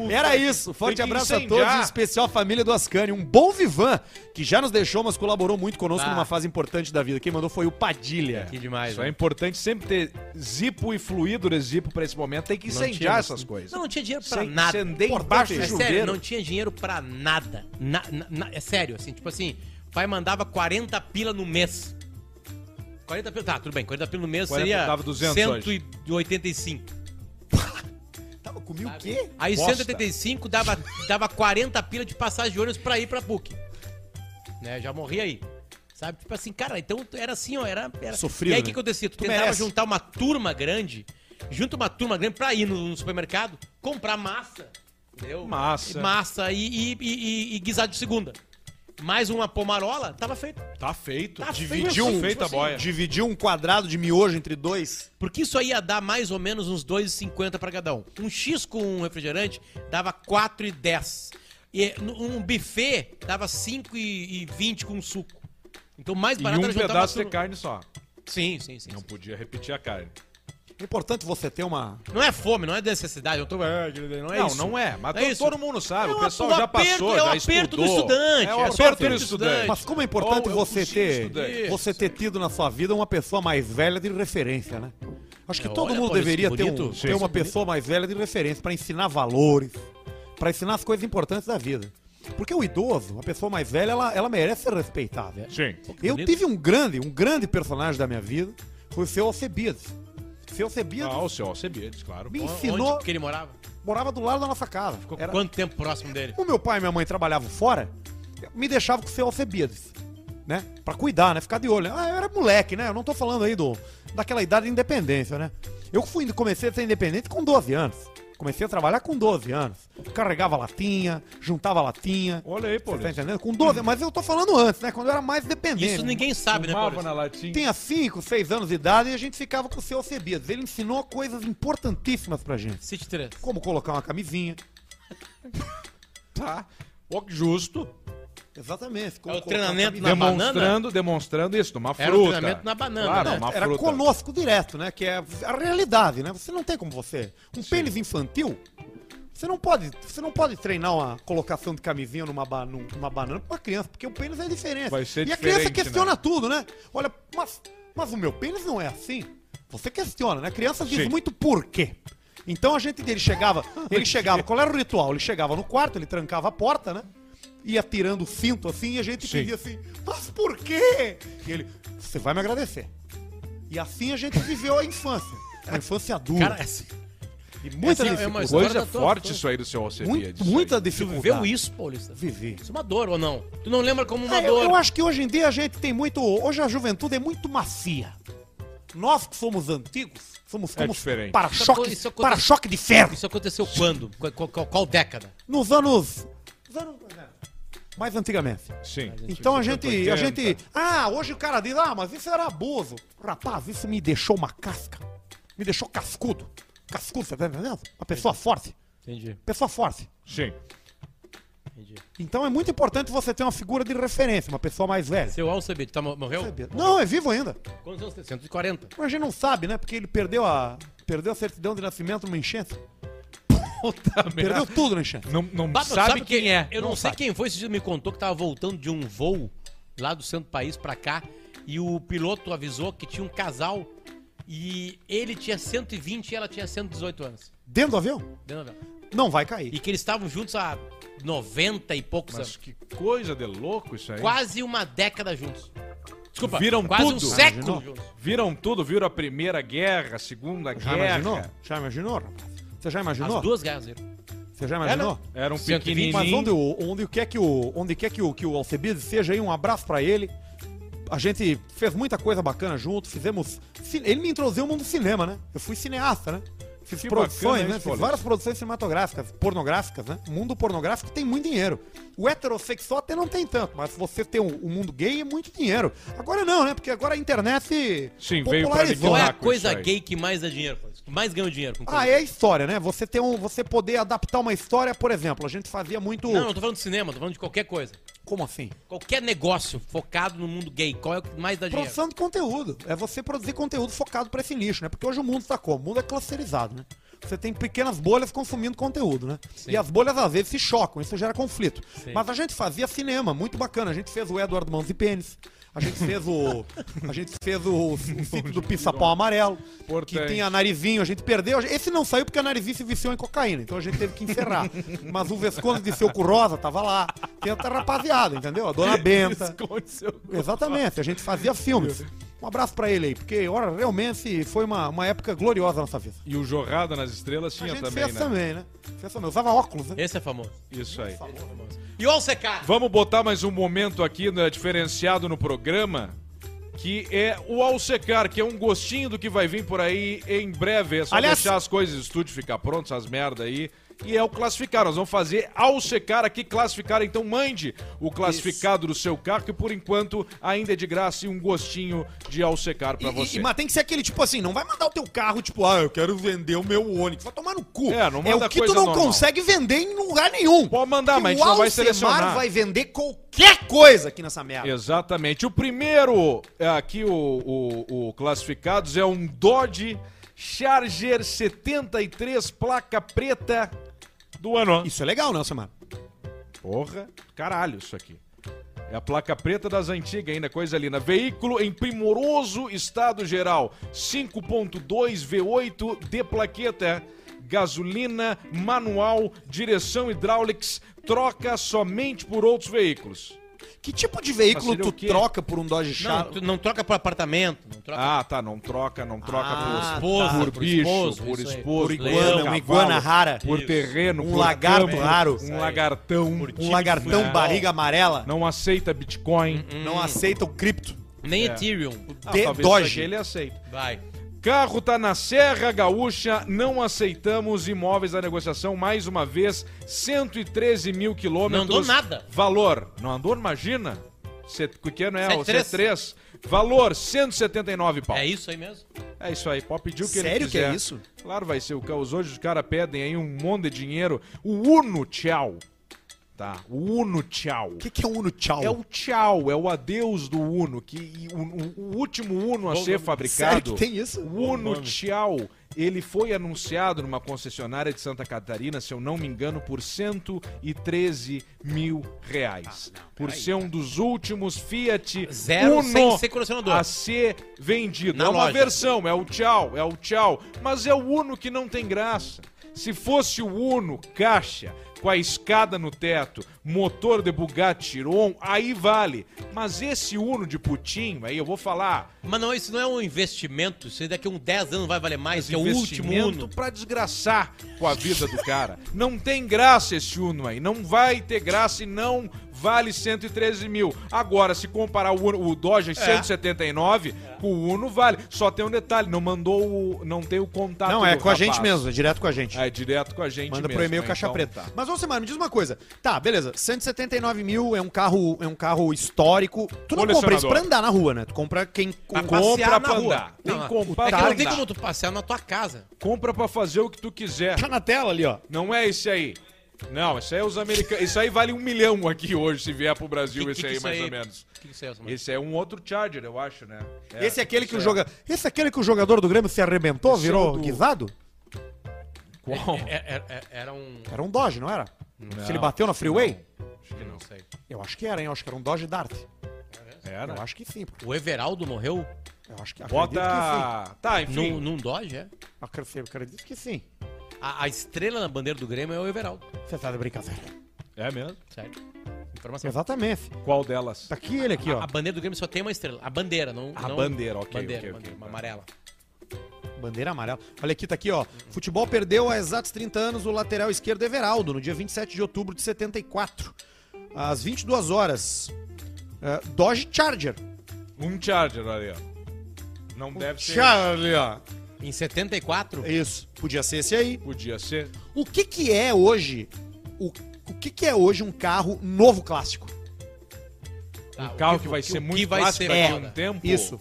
Era isso. Forte abraço a incendiar. todos, em especial a família do Ascani. Um bom Vivan, que já nos deixou, mas colaborou muito conosco Ah. numa fase importante da vida. Quem mandou foi o Padilha. Que demais. Isso é né? importante sempre ter zipo e fluido de zipo pra esse momento. Tem que incendiar tinha- essas coisas. Não, não tinha dinheiro pra Sem- nada. Acender embaixo É sério, não tinha dinheiro pra nada. Na- na- na- é sério, assim, tipo assim, o pai mandava 40 pila no mês. 40 pila, tá, tudo bem, 40 pila no mês 40 seria dava 200 185. Tá, comi o quê? Aí Bosta. 185 dava, dava 40 pila de passagem de ônibus pra ir pra PUC. Né, já morri aí. Sabe? Tipo assim, cara, então era assim, ó, era... era... Sofrido, E aí o né? que que acontecia? Tu, Tu tentava merece. juntar uma turma grande, junta uma turma grande pra ir no, no supermercado, comprar massa, entendeu? Massa. Massa e, e, e, e- e guisado de segunda. Mais uma pomarola, tava feito. Tá feito. Tá Dividiu feito, um, tipo feita boia. Dividiu um quadrado de miojo entre dois. Porque isso aí ia dar mais ou menos uns 2,50 pra cada um. Um X com um refrigerante dava 4,10. E um buffet dava 5,20 com um suco. Então mais E barato um era pedaço de carne só. Sim, sim, sim. Não sim. podia repetir a carne. É importante você ter uma. Não é fome, não é necessidade. Eu tô... Não é não, não é. Mas é todo mundo sabe. É o pessoal aperto- já passou, é o já aperto do estudou. estudante, É o é aperto do do estudante. Mas como é importante você ter, você ter tido na sua vida uma pessoa mais velha de referência, né? Acho que É, todo olha, mundo deveria ter, um- ter uma pessoa mais velha de referência pra ensinar valores, pra ensinar as coisas importantes da vida. Porque o idoso, a pessoa mais velha, ela, ela merece ser respeitada. Sim. Eu tive um grande, um grande personagem da minha vida, foi o seu Alcebiades. Seu Alcebiades Ah, o seu Alcebiades, claro. me Onde ensinou, que ele morava? morava do lado da nossa casa. Ficou Era- quanto tempo próximo dele? o meu pai e minha mãe trabalhavam fora, me deixavam com o seu Alcebiades, né? Pra cuidar, né? Ficar de olho. Ah, eu era moleque, né? Eu não tô falando aí do, daquela idade de independência, né? Eu fui, comecei a ser independente com 12 anos. Comecei a trabalhar com 12 anos. Carregava latinha, juntava latinha. Olha aí, Você tá entendendo? Com 12, mas eu tô falando antes, né? Quando eu era mais dependente. Isso ninguém sabe, né, Fumava Paulo? na latinha. Tinha 5, 6 anos de idade e a gente ficava com o seu Alcebiades. Ele ensinou coisas importantíssimas pra gente. City 3. Como colocar uma camisinha. Tá. Ó, justo. Exatamente. Como É o treinamento na Demonstrando, demonstrando isso, numa fruta. Era o treinamento na banana, Claro, né? uma Era fruta. conosco direto, né? Que é a realidade, né? Você não tem como você. Um pênis infantil, você não pode, você não pode treinar uma colocação de camisinha numa, ba- num- numa banana pra uma criança, porque o pênis é diferente. Vai ser e a criança diferente, questiona né? tudo, né? Olha, mas, mas o meu pênis não é assim. Você questiona, né? A criança diz Sim. muito por quê. Então a gente ele chegava, *laughs* ele chegava, qual era o ritual? Ele chegava no quarto, ele trancava a porta, né? Ia tirando o cinto assim e a gente Sim. pedia assim, mas por quê? E ele, você vai me agradecer. E assim a gente viveu a infância. A infância adulta. Cara, assim, e muita é uma Coisa tua forte isso aí do seu aí. muita tu dificuldade. viveu isso, Paulista? Vivi. Isso é uma dor ou não? Tu não lembra como uma É, eu, dor? eu acho que hoje em dia a gente tem muito. Hoje a juventude é muito macia. Nós que somos antigos, somos É como diferente. para-choque para choque de ferro. Isso aconteceu quando? Qual, qual- qual década? Nos anos. nos anos- mais antigamente. Sim. Então a gente, a 80. gente. Ah, hoje o cara diz, ah, mas isso era abuso. Rapaz, isso me deixou uma casca. Me deixou cascudo. Cascudo, você tá entendendo? Uma pessoa forte. Entendi, Pessoa forte. Sim. entendi. Então é muito importante você ter uma figura de referência, uma pessoa mais velha. Seu Alcebete, tá, mo- morreu? Não, é vivo ainda. Quantos anos tem? 140. Mas a gente não sabe, né? Porque ele perdeu a. Perdeu a certidão de nascimento numa enchente. Perdeu tudo na enchente. Não, não Bah, sabe, que- quem é. Eu não, Não sei sabe. quem foi, esse dia me contou que tava voltando de um voo lá do centro do país pra cá e o piloto avisou que tinha um casal e ele tinha 120 e ela tinha 118 anos. Dentro do avião? Dentro do avião. Não vai cair. E que eles estavam juntos há 90 e poucos Mas anos. que coisa de louco isso aí. Quase uma década juntos. Desculpa, Viram quase um tudo. século juntos. Viram tudo, viram a Primeira Guerra, a Segunda Já Guerra. imaginou? Já imaginou, rapaz? Você já imaginou? As duas guerras. viram. Você já imaginou? Era um 120, Mas pequenininho. onde, o, onde quer que o, onde quer que o, que o Alcebiades seja aí, um abraço pra ele. A gente fez muita coisa bacana junto, fizemos. Ele me introduziu no mundo do cinema, né? Eu fui cineasta, né? Fiz Que produções, bacana né? Fiz várias produções cinematográficas, pornográficas, né? O mundo pornográfico tem muito dinheiro. O heterossexual até não tem tanto, mas você ter um, um mundo gay é muito dinheiro. Agora não, né? Porque agora a internet Sim, veio pra popularizou. Qual é a coisa gay que mais dá dinheiro? Que mais ganha dinheiro? Com coisa Ah, é a história, né? Você ter um, você poder adaptar uma história, por exemplo, a gente fazia muito. Não, não tô falando de cinema, tô falando de qualquer coisa. Como assim? Qualquer negócio focado no mundo gay, qual é o que mais dá dinheiro? Produção de conteúdo. É você produzir conteúdo focado pra esse nicho, né? Porque hoje o mundo tá como? O mundo é clusterizado, né? Você tem pequenas bolhas consumindo conteúdo, né? E as bolhas às vezes se chocam, isso gera conflito. Mas a gente fazia cinema, muito bacana. A gente fez o Edward Mãos e Pênis. A gente fez o. A gente fez o, o sítio do Pissapau Amarelo. Que Importante. tem a Narizinho, a gente perdeu. Esse não saiu porque a Narizinho se viciou em cocaína, então a gente teve que encerrar. Mas o Vesconde de Seu Rosa tava lá. Tem outra rapaziada, entendeu? A Dona Benta. Exatamente, a gente fazia filmes. Um abraço pra ele aí, porque, ora, realmente foi uma, uma época gloriosa na nossa vida. E o Jorrada nas Estrelas A tinha gente também, fez né? também, né? Fez também. Usava óculos, né? Esse é famoso. Isso aí. E o Alcecar? Vamos botar mais um momento aqui né, diferenciado no programa, que é o Alsecar, que é um gostinho do que vai vir por aí em breve. É só Aliás- deixar as coisas do estúdio ficar pronto, essas merda aí. E é o classificar. Nós vamos fazer Alsecar aqui, classificar. Então mande o classificado do seu carro, que por enquanto ainda é de graça e um gostinho de Alsecar pra E- você. E, mas tem que ser aquele tipo assim, não vai mandar o teu carro, tipo, ah, eu quero vender o meu Onix. Vai tomar no cu. É, não é manda o que tu não normal. consegue vender em lugar nenhum. Pode mandar, mas a o gente não vai selecionar. vai vender qualquer coisa aqui nessa merda. Exatamente. O primeiro é aqui, o, o, o classificados, é um Dodge Charger 73, placa preta do ano. Isso é legal, né, Alcemar? Porra, caralho, isso aqui. É a placa preta das antigas ainda, coisa linda. Veículo em primoroso estado geral. 5.2 V8 de plaqueta. Gasolina, manual, direção hidráulics, troca somente por outros veículos. Que tipo de veículo tu troca por um Dodge Não, Charger? tu não troca pro apartamento, não troca Ah, tá, não troca, não troca Ah, por, esposa, por por bicho, esposo, por esposo, Por por iguana, leão, uma cavalo, iguana rara. por terreno, Um por lagarto campo, raro. um lagartão, Um lagartão né? barriga amarela. não aceita Bitcoin. Não aceita o cripto. nem É. Ethereum. Ah, De talvez Doge. ele aceita. Vai. Carro tá na Serra Gaúcha, não aceitamos imóveis da negociação, mais uma vez, 113 mil quilômetros. Não andou nada. Valor, não andou, imagina? Pequeno é o 73. C3. Valor, 179 pau. É isso aí mesmo? É isso aí, pode pedir o que ele Sério que quiser. é isso? Claro vai ser. o ca- Os hoje os caras pedem aí um monte de dinheiro. O Uno Tchau. Tá, o Uno Tchau. O que, que é um Uno Tchau? É o tchau, é o adeus do Uno, que o, o- o último Uno a ser Sério fabricado. que tem isso? O Uno Tchau, ele foi anunciado numa concessionária de Santa Catarina, se eu não me engano, por 113 mil reais. por ser um dos últimos Fiat Zero Uno ser a ser vendido. Na é uma loja. versão, é o tchau, é o tchau. Mas é o Uno que não tem graça. Se fosse o Uno caixa, com a escada no teto, motor de Bugatti Chiron, aí vale. Mas esse Uno de putinho, aí eu vou falar, Mas não, isso não é um investimento. Isso daqui a uns 10 anos vai valer mais, que é o último Uno. pra desgraçar com a vida do cara. Não tem graça esse Uno aí. Não vai ter graça e não vale 113 mil. Agora, se comparar o, Uno, o Dodge 179 com o Uno, vale. Só tem um detalhe, não mandou o... Não tem o contato Não, é do com a rapaz. gente mesmo, é direto com a gente. É direto com a gente Manda mesmo. pro e-mail né? caixa Então, preta. Mas, ô Semana, me diz uma coisa. Tá, beleza. 179 mil é um carro, é um carro histórico. Tu não compra isso pra andar na rua, né? Tu compra quem Pra compra. pra rua. andar. Tem Não, comprar É que não tem como tu passear na tua casa. Compra pra fazer o que tu quiser. Tá na tela ali, ó. Não é esse aí. Não, esse aí é os americanos. Isso aí vale um milhão aqui hoje, se vier pro Brasil, Que- esse que aí, que isso mais aí- ou menos. Que isso é? Esse é um outro Charger, eu acho, né? É, Esse é aquele que o isso é. joga. Esse é aquele que o jogador do Grêmio se arrebentou, Esse é virou do- guisado? Qual? É- é- é- era um. Era um Dodge, não era? Não. Se ele bateu na Freeway? Acho que não. Não sei. Eu acho que era, hein? Eu acho que era um Dodge Dart. Era? Eu acho que sim. pô. O Everaldo morreu Eu acho que acredito que Bota. Tá, enfim. num, num Dodge, é? sim. Acredito, acredito que sim. A, a estrela na bandeira do Grêmio é o Everaldo. Você tá de brincadeira. É mesmo? Sério. Informação. Exatamente. Qual delas? Tá aqui ele aqui, ó. A bandeira do Grêmio só tem uma estrela. A bandeira, não. A não- bandeira, ok, Bandeira, ok, ok. bandeira, uma amarela. Bandeira amarela. Olha aqui, tá aqui, ó. Futebol perdeu há exatos 30 anos o lateral esquerdo Everaldo, no dia 27 de outubro de 74. Às 22 horas. É, Dodge Charger. Um Charger ali, ó. Não deve ser. Charger, ó. Em 74? Isso, podia ser esse aí. Podia ser. O que que é hoje, o, o que que é hoje um carro novo clássico? Tá, Um carro que- que vai que- ser o que muito vai clássico ser daqui a um tempo. Isso.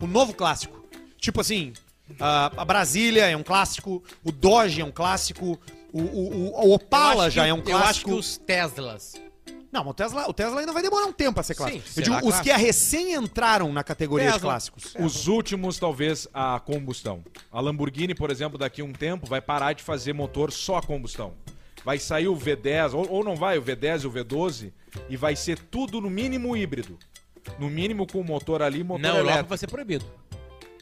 O novo clássico. Tipo assim, a, a Brasília é um clássico, o Dodge é um clássico, o, o, o- o Opala já que- é um Eu acho clássico. que os Teslas. Não, o Tesla, o Tesla ainda vai demorar um tempo a ser clássico. Sim, Eu digo, os clássico. que a recém entraram na categoria de Tesla. clássicos. Os últimos, talvez, a combustão. A Lamborghini, por exemplo, daqui a um tempo, vai parar de fazer motor só a combustão. Vai sair o V10, ou, ou não vai, o V10 e o V12, e vai ser tudo no mínimo híbrido. No mínimo com o motor ali, motor Na Europa elétrico. vai ser proibido.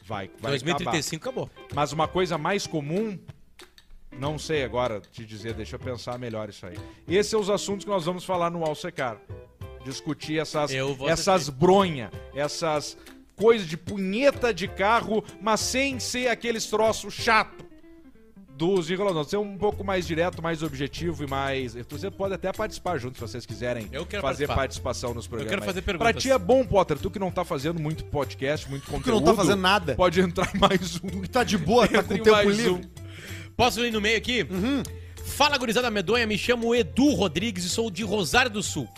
Vai, vai 2035 acabou. acabar. Mas uma coisa mais comum, não sei agora te dizer, deixa eu pensar melhor isso aí. Esses são os assuntos que nós vamos falar no Alsecar. Discutir essas, Eu essas bronha, essas coisas de punheta de carro, mas sem ser aqueles troços chato dos enroladores. Ser um pouco mais direto, mais objetivo e mais. Você pode até participar junto se vocês quiserem Eu quero fazer participar. participação nos programas. quero fazer perguntas. Pra ti é bom, Potter, tu que não tá fazendo muito podcast, muito conteúdo. que não tá fazendo nada. Pode entrar mais um. Tá de boa, tá com tempo livre. um. Posso ir no meio aqui? Fala, gurizada medonha. Me chamo Edu Rodrigues e sou de Rosário do Sul.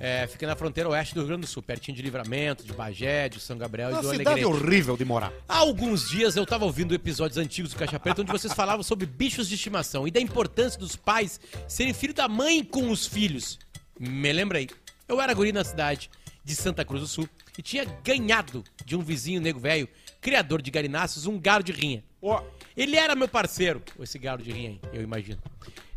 É, fica na fronteira oeste do Rio Grande do Sul, pertinho de Livramento, de Bagé, de São Gabriel Uma e do cidade Alegrete. horrível de morar. Há alguns dias eu tava ouvindo episódios antigos do Caixa Preta onde vocês falavam sobre bichos de estimação e da importância dos pais serem filho da mãe com os filhos. Me lembrei. Eu era guri na cidade de Santa Cruz do Sul e tinha ganhado de um vizinho nego velho, criador de garináceos, um galo de rinha. Ó, Ele era meu parceiro, esse galo de rinha aí, eu imagino.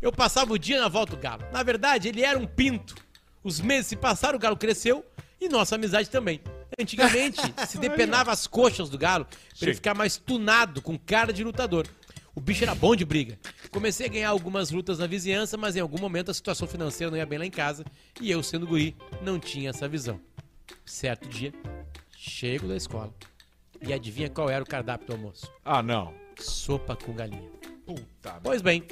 Eu passava o dia na volta do galo. Na verdade, ele era um pinto. Os meses se passaram, o galo cresceu e nossa amizade também. Antigamente, *laughs* se depenava as coxas do galo pra ele ficar mais tunado, com cara de lutador. O bicho era bom de briga. Comecei a ganhar algumas lutas na vizinhança, mas em algum momento a situação financeira não ia bem lá em casa e eu, sendo guri, não tinha essa visão. Certo dia, chego da escola e adivinha qual era o cardápio do almoço? Ah, não. Sopa com galinha. Puta. Pois bem,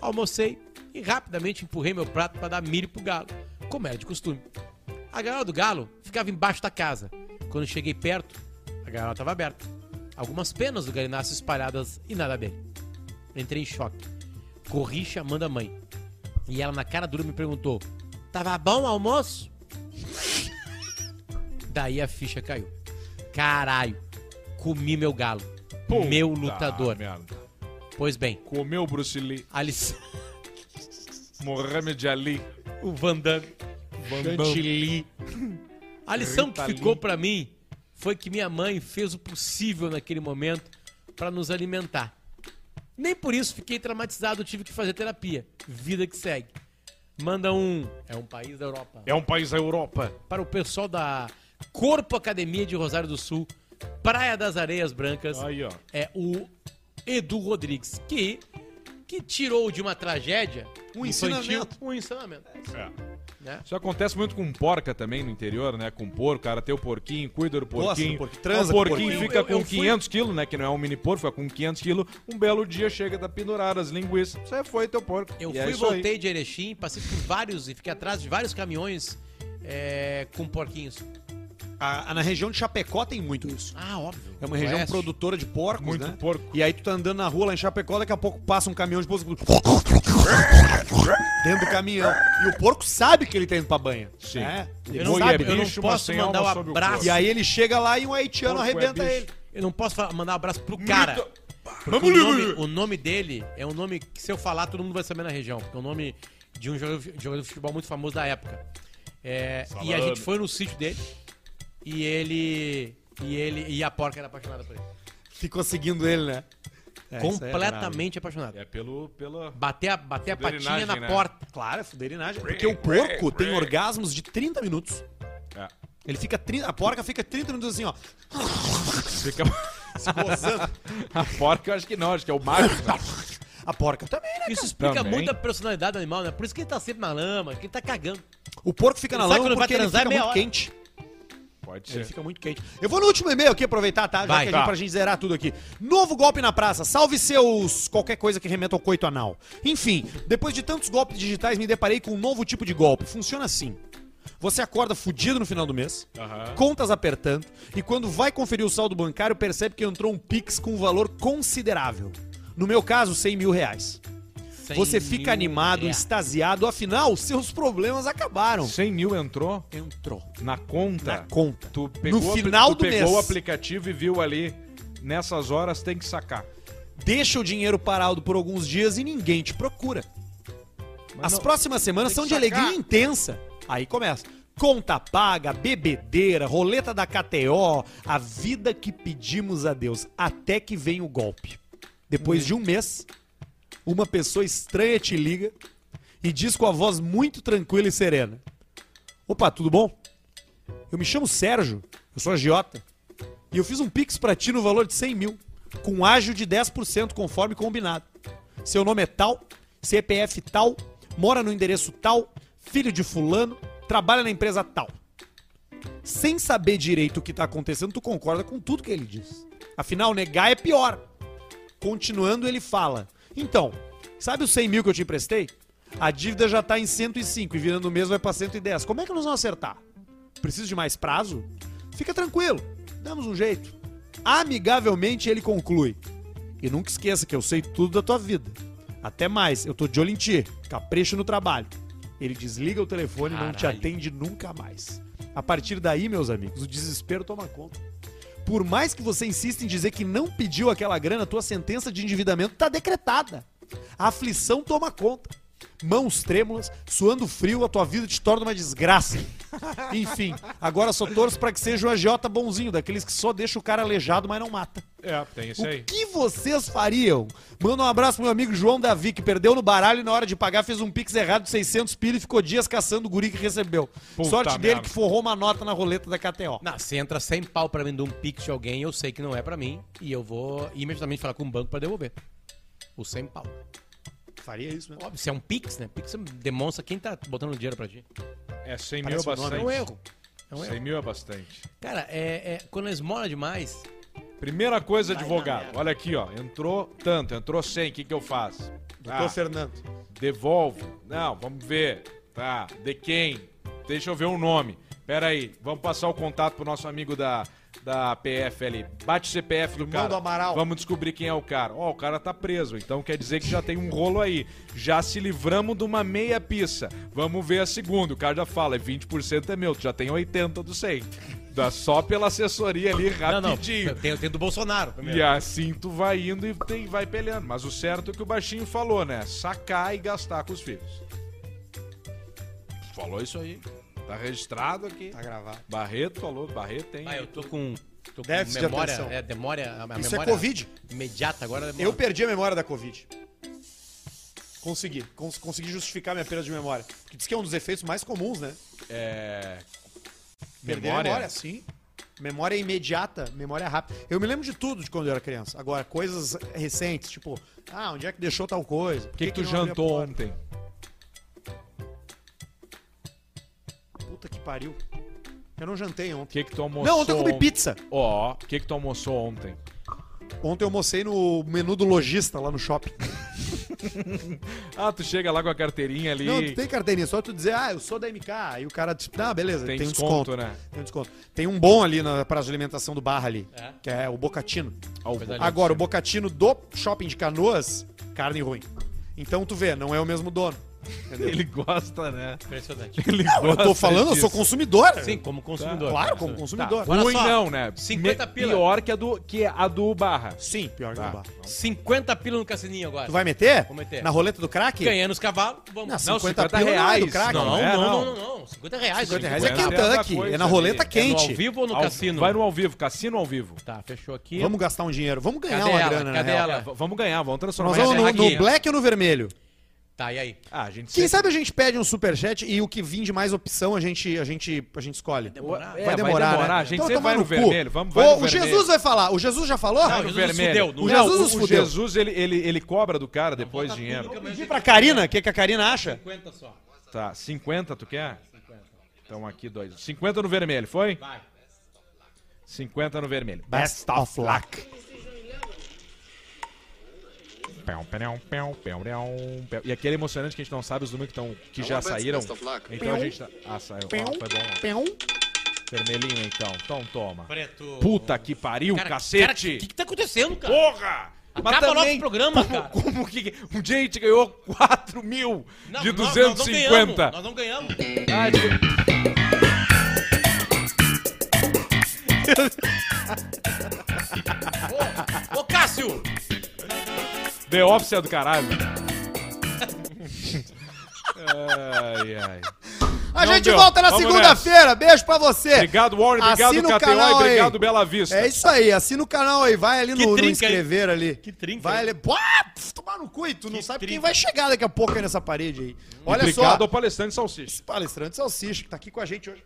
almocei e rapidamente empurrei meu prato para dar milho pro galo, como era de costume. A gaiola do galo ficava embaixo da casa. Quando cheguei perto, a gaiola estava aberta. Algumas penas do galináceo espalhadas e nada dele. Entrei em choque. Corri chamando a mãe. E ela na cara dura me perguntou: Tava bom o almoço? Daí a ficha caiu. Caralho, comi meu galo. Puta meu lutador. merda. Pois bem, Comeu Bruce Lee. a lição. Mohamed Ali. O Van Damme. Chantilly. A lição que Rita ficou Lee. pra mim foi que minha mãe fez o possível naquele momento pra nos alimentar. Nem por isso fiquei traumatizado, tive que fazer terapia. Vida que segue. Manda um. É um país da Europa. É um país da Europa. Para o pessoal da Corpo Academia de Rosário do Sul, Praia das Areias Brancas. Aí, ó. É o Edu Rodrigues, que, que tirou de uma tragédia Um infantil ensinamento. um ensinamento. É. Né? Isso acontece muito com porca também no interior, né? Com porco, cara tem o porquinho, cuida do porquinho. porquinho, transa o porquinho porquinho. fica Eu- eu com fui- 500 quilos, né? Que não é um mini porco, fica com 500 quilos. Um belo dia chega da pendurar as linguiças. Você foi teu porco. Eu E é fui e isso aí. voltei de Erechim, passei por vários e fiquei atrás de vários caminhões é, com porquinhos. A- a- na região de Chapecó tem muito isso. Ah, óbvio. É uma região Oeste. produtora de porcos, Muito né? porco. E aí tu tá andando na rua lá em Chapecó, daqui a pouco passa um caminhão de porco dentro do caminhão. E o porco sabe que ele tá indo pra banha. Sim. É, ele Eu não, sabe. é eu não posso mandar um abraço. E aí ele chega lá e um haitiano é arrebenta bicho. ele. Eu não posso mandar um abraço pro cara. O nome, o nome dele é um nome que, se eu falar, todo mundo vai saber na região. Porque é o nome de um jogador, jogador de futebol muito famoso da época. É, e a gente foi no sítio dele. E ele. E ele. E a porca era apaixonada por ele. Ficou seguindo ele, né? É, é. Completamente apaixonada. É pelo. pela... Bater a, bater a patinha na né? porta. Claro, é fuderinagem. Porque o porco tem orgasmos de 30 minutos. É. Ele fica 30, a porca fica 30 minutos assim, ó. Fica... *laughs* Se a porca eu acho que não, acho que é o macho. né? A porca também, né? Isso explica Também. muito a personalidade do animal, né? Por isso que ele tá sempre na lama, que ele tá cagando. O porco fica na Ele sabe lama quando vai porque ele fica é muito hora. quente. Pode Ele ser. fica muito quente. Eu vou no último e-mail aqui aproveitar, tá? Já Vai. que a gente, Tá. pra gente zerar tudo aqui. Novo golpe na praça. Salve seus qualquer coisa que remeta ao coito anal. Enfim, depois de tantos golpes digitais, me deparei com um novo tipo de golpe. Funciona assim. Você acorda fudido no final do mês, Aham. contas apertando, e quando vai conferir o saldo bancário, percebe que entrou um Pix com um valor considerável. No meu caso, 100 mil reais. Você fica animado, extasiado, afinal, seus problemas acabaram. 100 mil entrou Entrou. na conta. Na conta. Tu pegou, No final tu do pegou mês. o aplicativo e viu ali, nessas horas tem que sacar. Deixa o dinheiro parado por alguns dias e ninguém te procura. As não- próximas semanas são de sacar. alegria intensa. Aí começa. Conta paga, bebedeira, roleta da KTO, a vida que pedimos a Deus, até que vem o golpe. Depois de um mês, uma pessoa estranha te liga e diz com a voz muito tranquila e serena: Opa, tudo bom? Eu me chamo Sérgio, eu sou agiota, e eu fiz um pix pra ti no valor de 100 mil, com ágio de 10% conforme combinado. Seu nome é tal, CPF tal, mora no endereço tal, filho de fulano, trabalha na empresa tal. Sem saber direito o que tá acontecendo, tu concorda com tudo que ele diz. Afinal, negar é pior. Continuando, ele fala: Então, sabe os 100 mil que eu te emprestei? A dívida já tá em 105 e virando o mês vai pra 110. Como é que nós vamos acertar? Precisa de mais prazo? Fica tranquilo, damos um jeito. Amigavelmente ele conclui. E nunca esqueça que eu sei tudo da tua vida. Até mais, eu tô de olho em ti. Capricho no trabalho. Ele desliga o telefone e não te atende nunca mais. A partir daí, meus amigos, o desespero toma conta. Por mais que você insista em dizer que não pediu aquela grana, tua sentença de endividamento tá decretada. A aflição toma conta. Mãos trêmulas, suando frio, a tua vida te torna uma desgraça. Enfim, agora só torço pra que seja um agiota bonzinho, daqueles que só deixa o cara aleijado, mas não mata. É, tem esse aí. O que vocês fariam? Manda um abraço pro meu amigo João Davi, que perdeu no baralho e na hora de pagar fez um pix errado de 600 pila e ficou dias caçando o guri que recebeu. Puta Sorte dele merda. que forrou uma nota na roleta da KTO. Não, se entra 100 pau pra mim de um pix de alguém, eu sei que não é pra mim. E eu vou imediatamente falar com o banco pra devolver. O 100 pau. Faria isso mesmo. Óbvio, se é um pix, né? Pix demonstra quem tá botando dinheiro pra ti. É 100 mil é Parece um nome, É bastante. um erro. É um 100 erro. mil é bastante. Cara, é, é- quando esmola demais, Primeira coisa, advogado. Olha aqui, ó. Entrou tanto, entrou 100. O que, que eu faço? Doutor Ah, Fernando. devolvo. Não, vamos ver. Tá, de quem? Deixa eu ver o nome. Pera aí, vamos passar o contato pro nosso amigo da, da PF ali. Bate o CPF do cara. do Amaral. Vamos descobrir quem é o cara. Ó, o cara tá preso, então quer dizer que já tem um rolo aí. Já se livramos de uma meia pista. Vamos ver a segunda. O cara já fala, é 20% é meu, tu já tem 80 do 100. Dá só pela assessoria ali Não, não. rapidinho. Tem, tem do Bolsonaro. primeiro. E assim tu vai indo e tem, vai peleando. Mas o certo é que o baixinho falou, né? Sacar e gastar com os filhos. Falou isso aí. Tá registrado aqui. Tá gravado. Barreto falou, Barreto tem. Ah, eu tô com, tô com Déficit de memória, atenção. é, memória, a, a Isso memória é Covid. imediata agora. Eu perdi a memória da Covid. Consegui. Cons- consegui justificar minha perda de memória. Porque diz que é um dos efeitos mais comuns, né? É. Perder a memória, sim. Memória imediata, memória rápida. Eu me lembro de tudo de quando eu era criança. Agora, coisas recentes, tipo, ah, onde é que deixou tal coisa? O que, que tu não abriu a jantou porta? ontem? Puta que pariu. Eu não jantei O ontem. que, que tu almoçou? Não, ontem eu comi pizza. Ó, o que, que tu almoçou ontem? Ontem eu almocei no menu do lojista lá no shopping. *laughs* Ah, tu chega lá com a carteirinha ali. Não, tu tem carteirinha, só tu dizer, ah, eu sou da MK. Aí o cara, tipo, ah, beleza, Tem tem, um desconto, desconto. né? Tem um desconto. Tem um bom ali na praça de alimentação do bar ali, É? que é o Bocatino. Linda. Agora, o Bocatino do shopping de Canoas, carne ruim. Então tu vê, não é o mesmo dono. Ele gosta, né? Impressionante. Ele Eu gosta tô falando, eu sou disso. consumidor. Sim, como consumidor. Claro, como Tá. consumidor. Olha Ruim não, né? 50 Me- pila. Pior que a do, que a do Barra. Sim, pior que Tá. o bar. 50 pila no cassininho agora. Tu vai meter? Vou meter. Na roleta do crack? Ganhando os cavalos, vamos. Não, Não, 50, 50 pila não é reais. do crack. Não, Não, não, é, não, não. não, não. 50 reais. 50 reais 50 é é Kentucky, coisa é na ali. roleta É no quente. ao vivo ou no Ao- cassino? Vai no ao vivo, cassino ao vivo. Tá, fechou aqui. Vamos gastar um dinheiro. Vamos ganhar Cadê uma ela? grana, Cadê real. ela? É, vamos ganhar, vamos transformar Nós vamos no black ou no vermelho? Tá, e aí? Ah, a gente Quem sempre- sabe a gente pede um superchat e o que vir de mais opção a gente, a gente, a gente escolhe. demorar. É, vai demorar, né? A gente Então sempre vai no no cu. vermelho. Vamos, Ô, vai no o vermelho. Jesus vai falar. O Jesus já falou? Não, Jesus fudeu, O Não, Jesus o, nos o fudeu. Jesus, ele, ele, ele cobra do cara depois dinheiro. Pedir pra Karina, o que, que a Karina acha? 50 só. Tá, 50 tu quer? Então aqui dois. 50 no vermelho, foi? Vai. 50 no vermelho. Best of luck. E aquele emocionante que a gente não sabe os números que, tão, que já saíram. Então a gente tá. Ah, saiu. Ah, foi bom. Vermelhinho então. Então toma. Preto. Puta que pariu, Cara, cacete! O que, que tá acontecendo, cara? Porra! Acaba logo o programa, como, cara. Como que. Um dia a gente ganhou 4 mil Não, de nós- Nós não 250. ganhamos. Nós não ganhamos. Ah, de- Ô, ô, Cássio! The Office é do caralho. ai, ai. A Não gente deu. volta na Vamos segunda-feira. Beijo pra você. Obrigado, Warren. Obrigado, KTO. canal E aí. obrigado, Bela Vista. É isso aí, assina o canal aí, vai ali Que no, no trinca, inscrever ali. Que trinca, Vai hein? ali. Pô, pf, tomar no cu e tu não Que sabe quem trinca. vai chegar daqui a pouco aí nessa parede aí. Olha obrigado só, ao palestrante Salsicha. esse palestrante Salsicha que tá aqui com a gente hoje.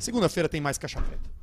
Segunda-feira tem mais Caixa Preta.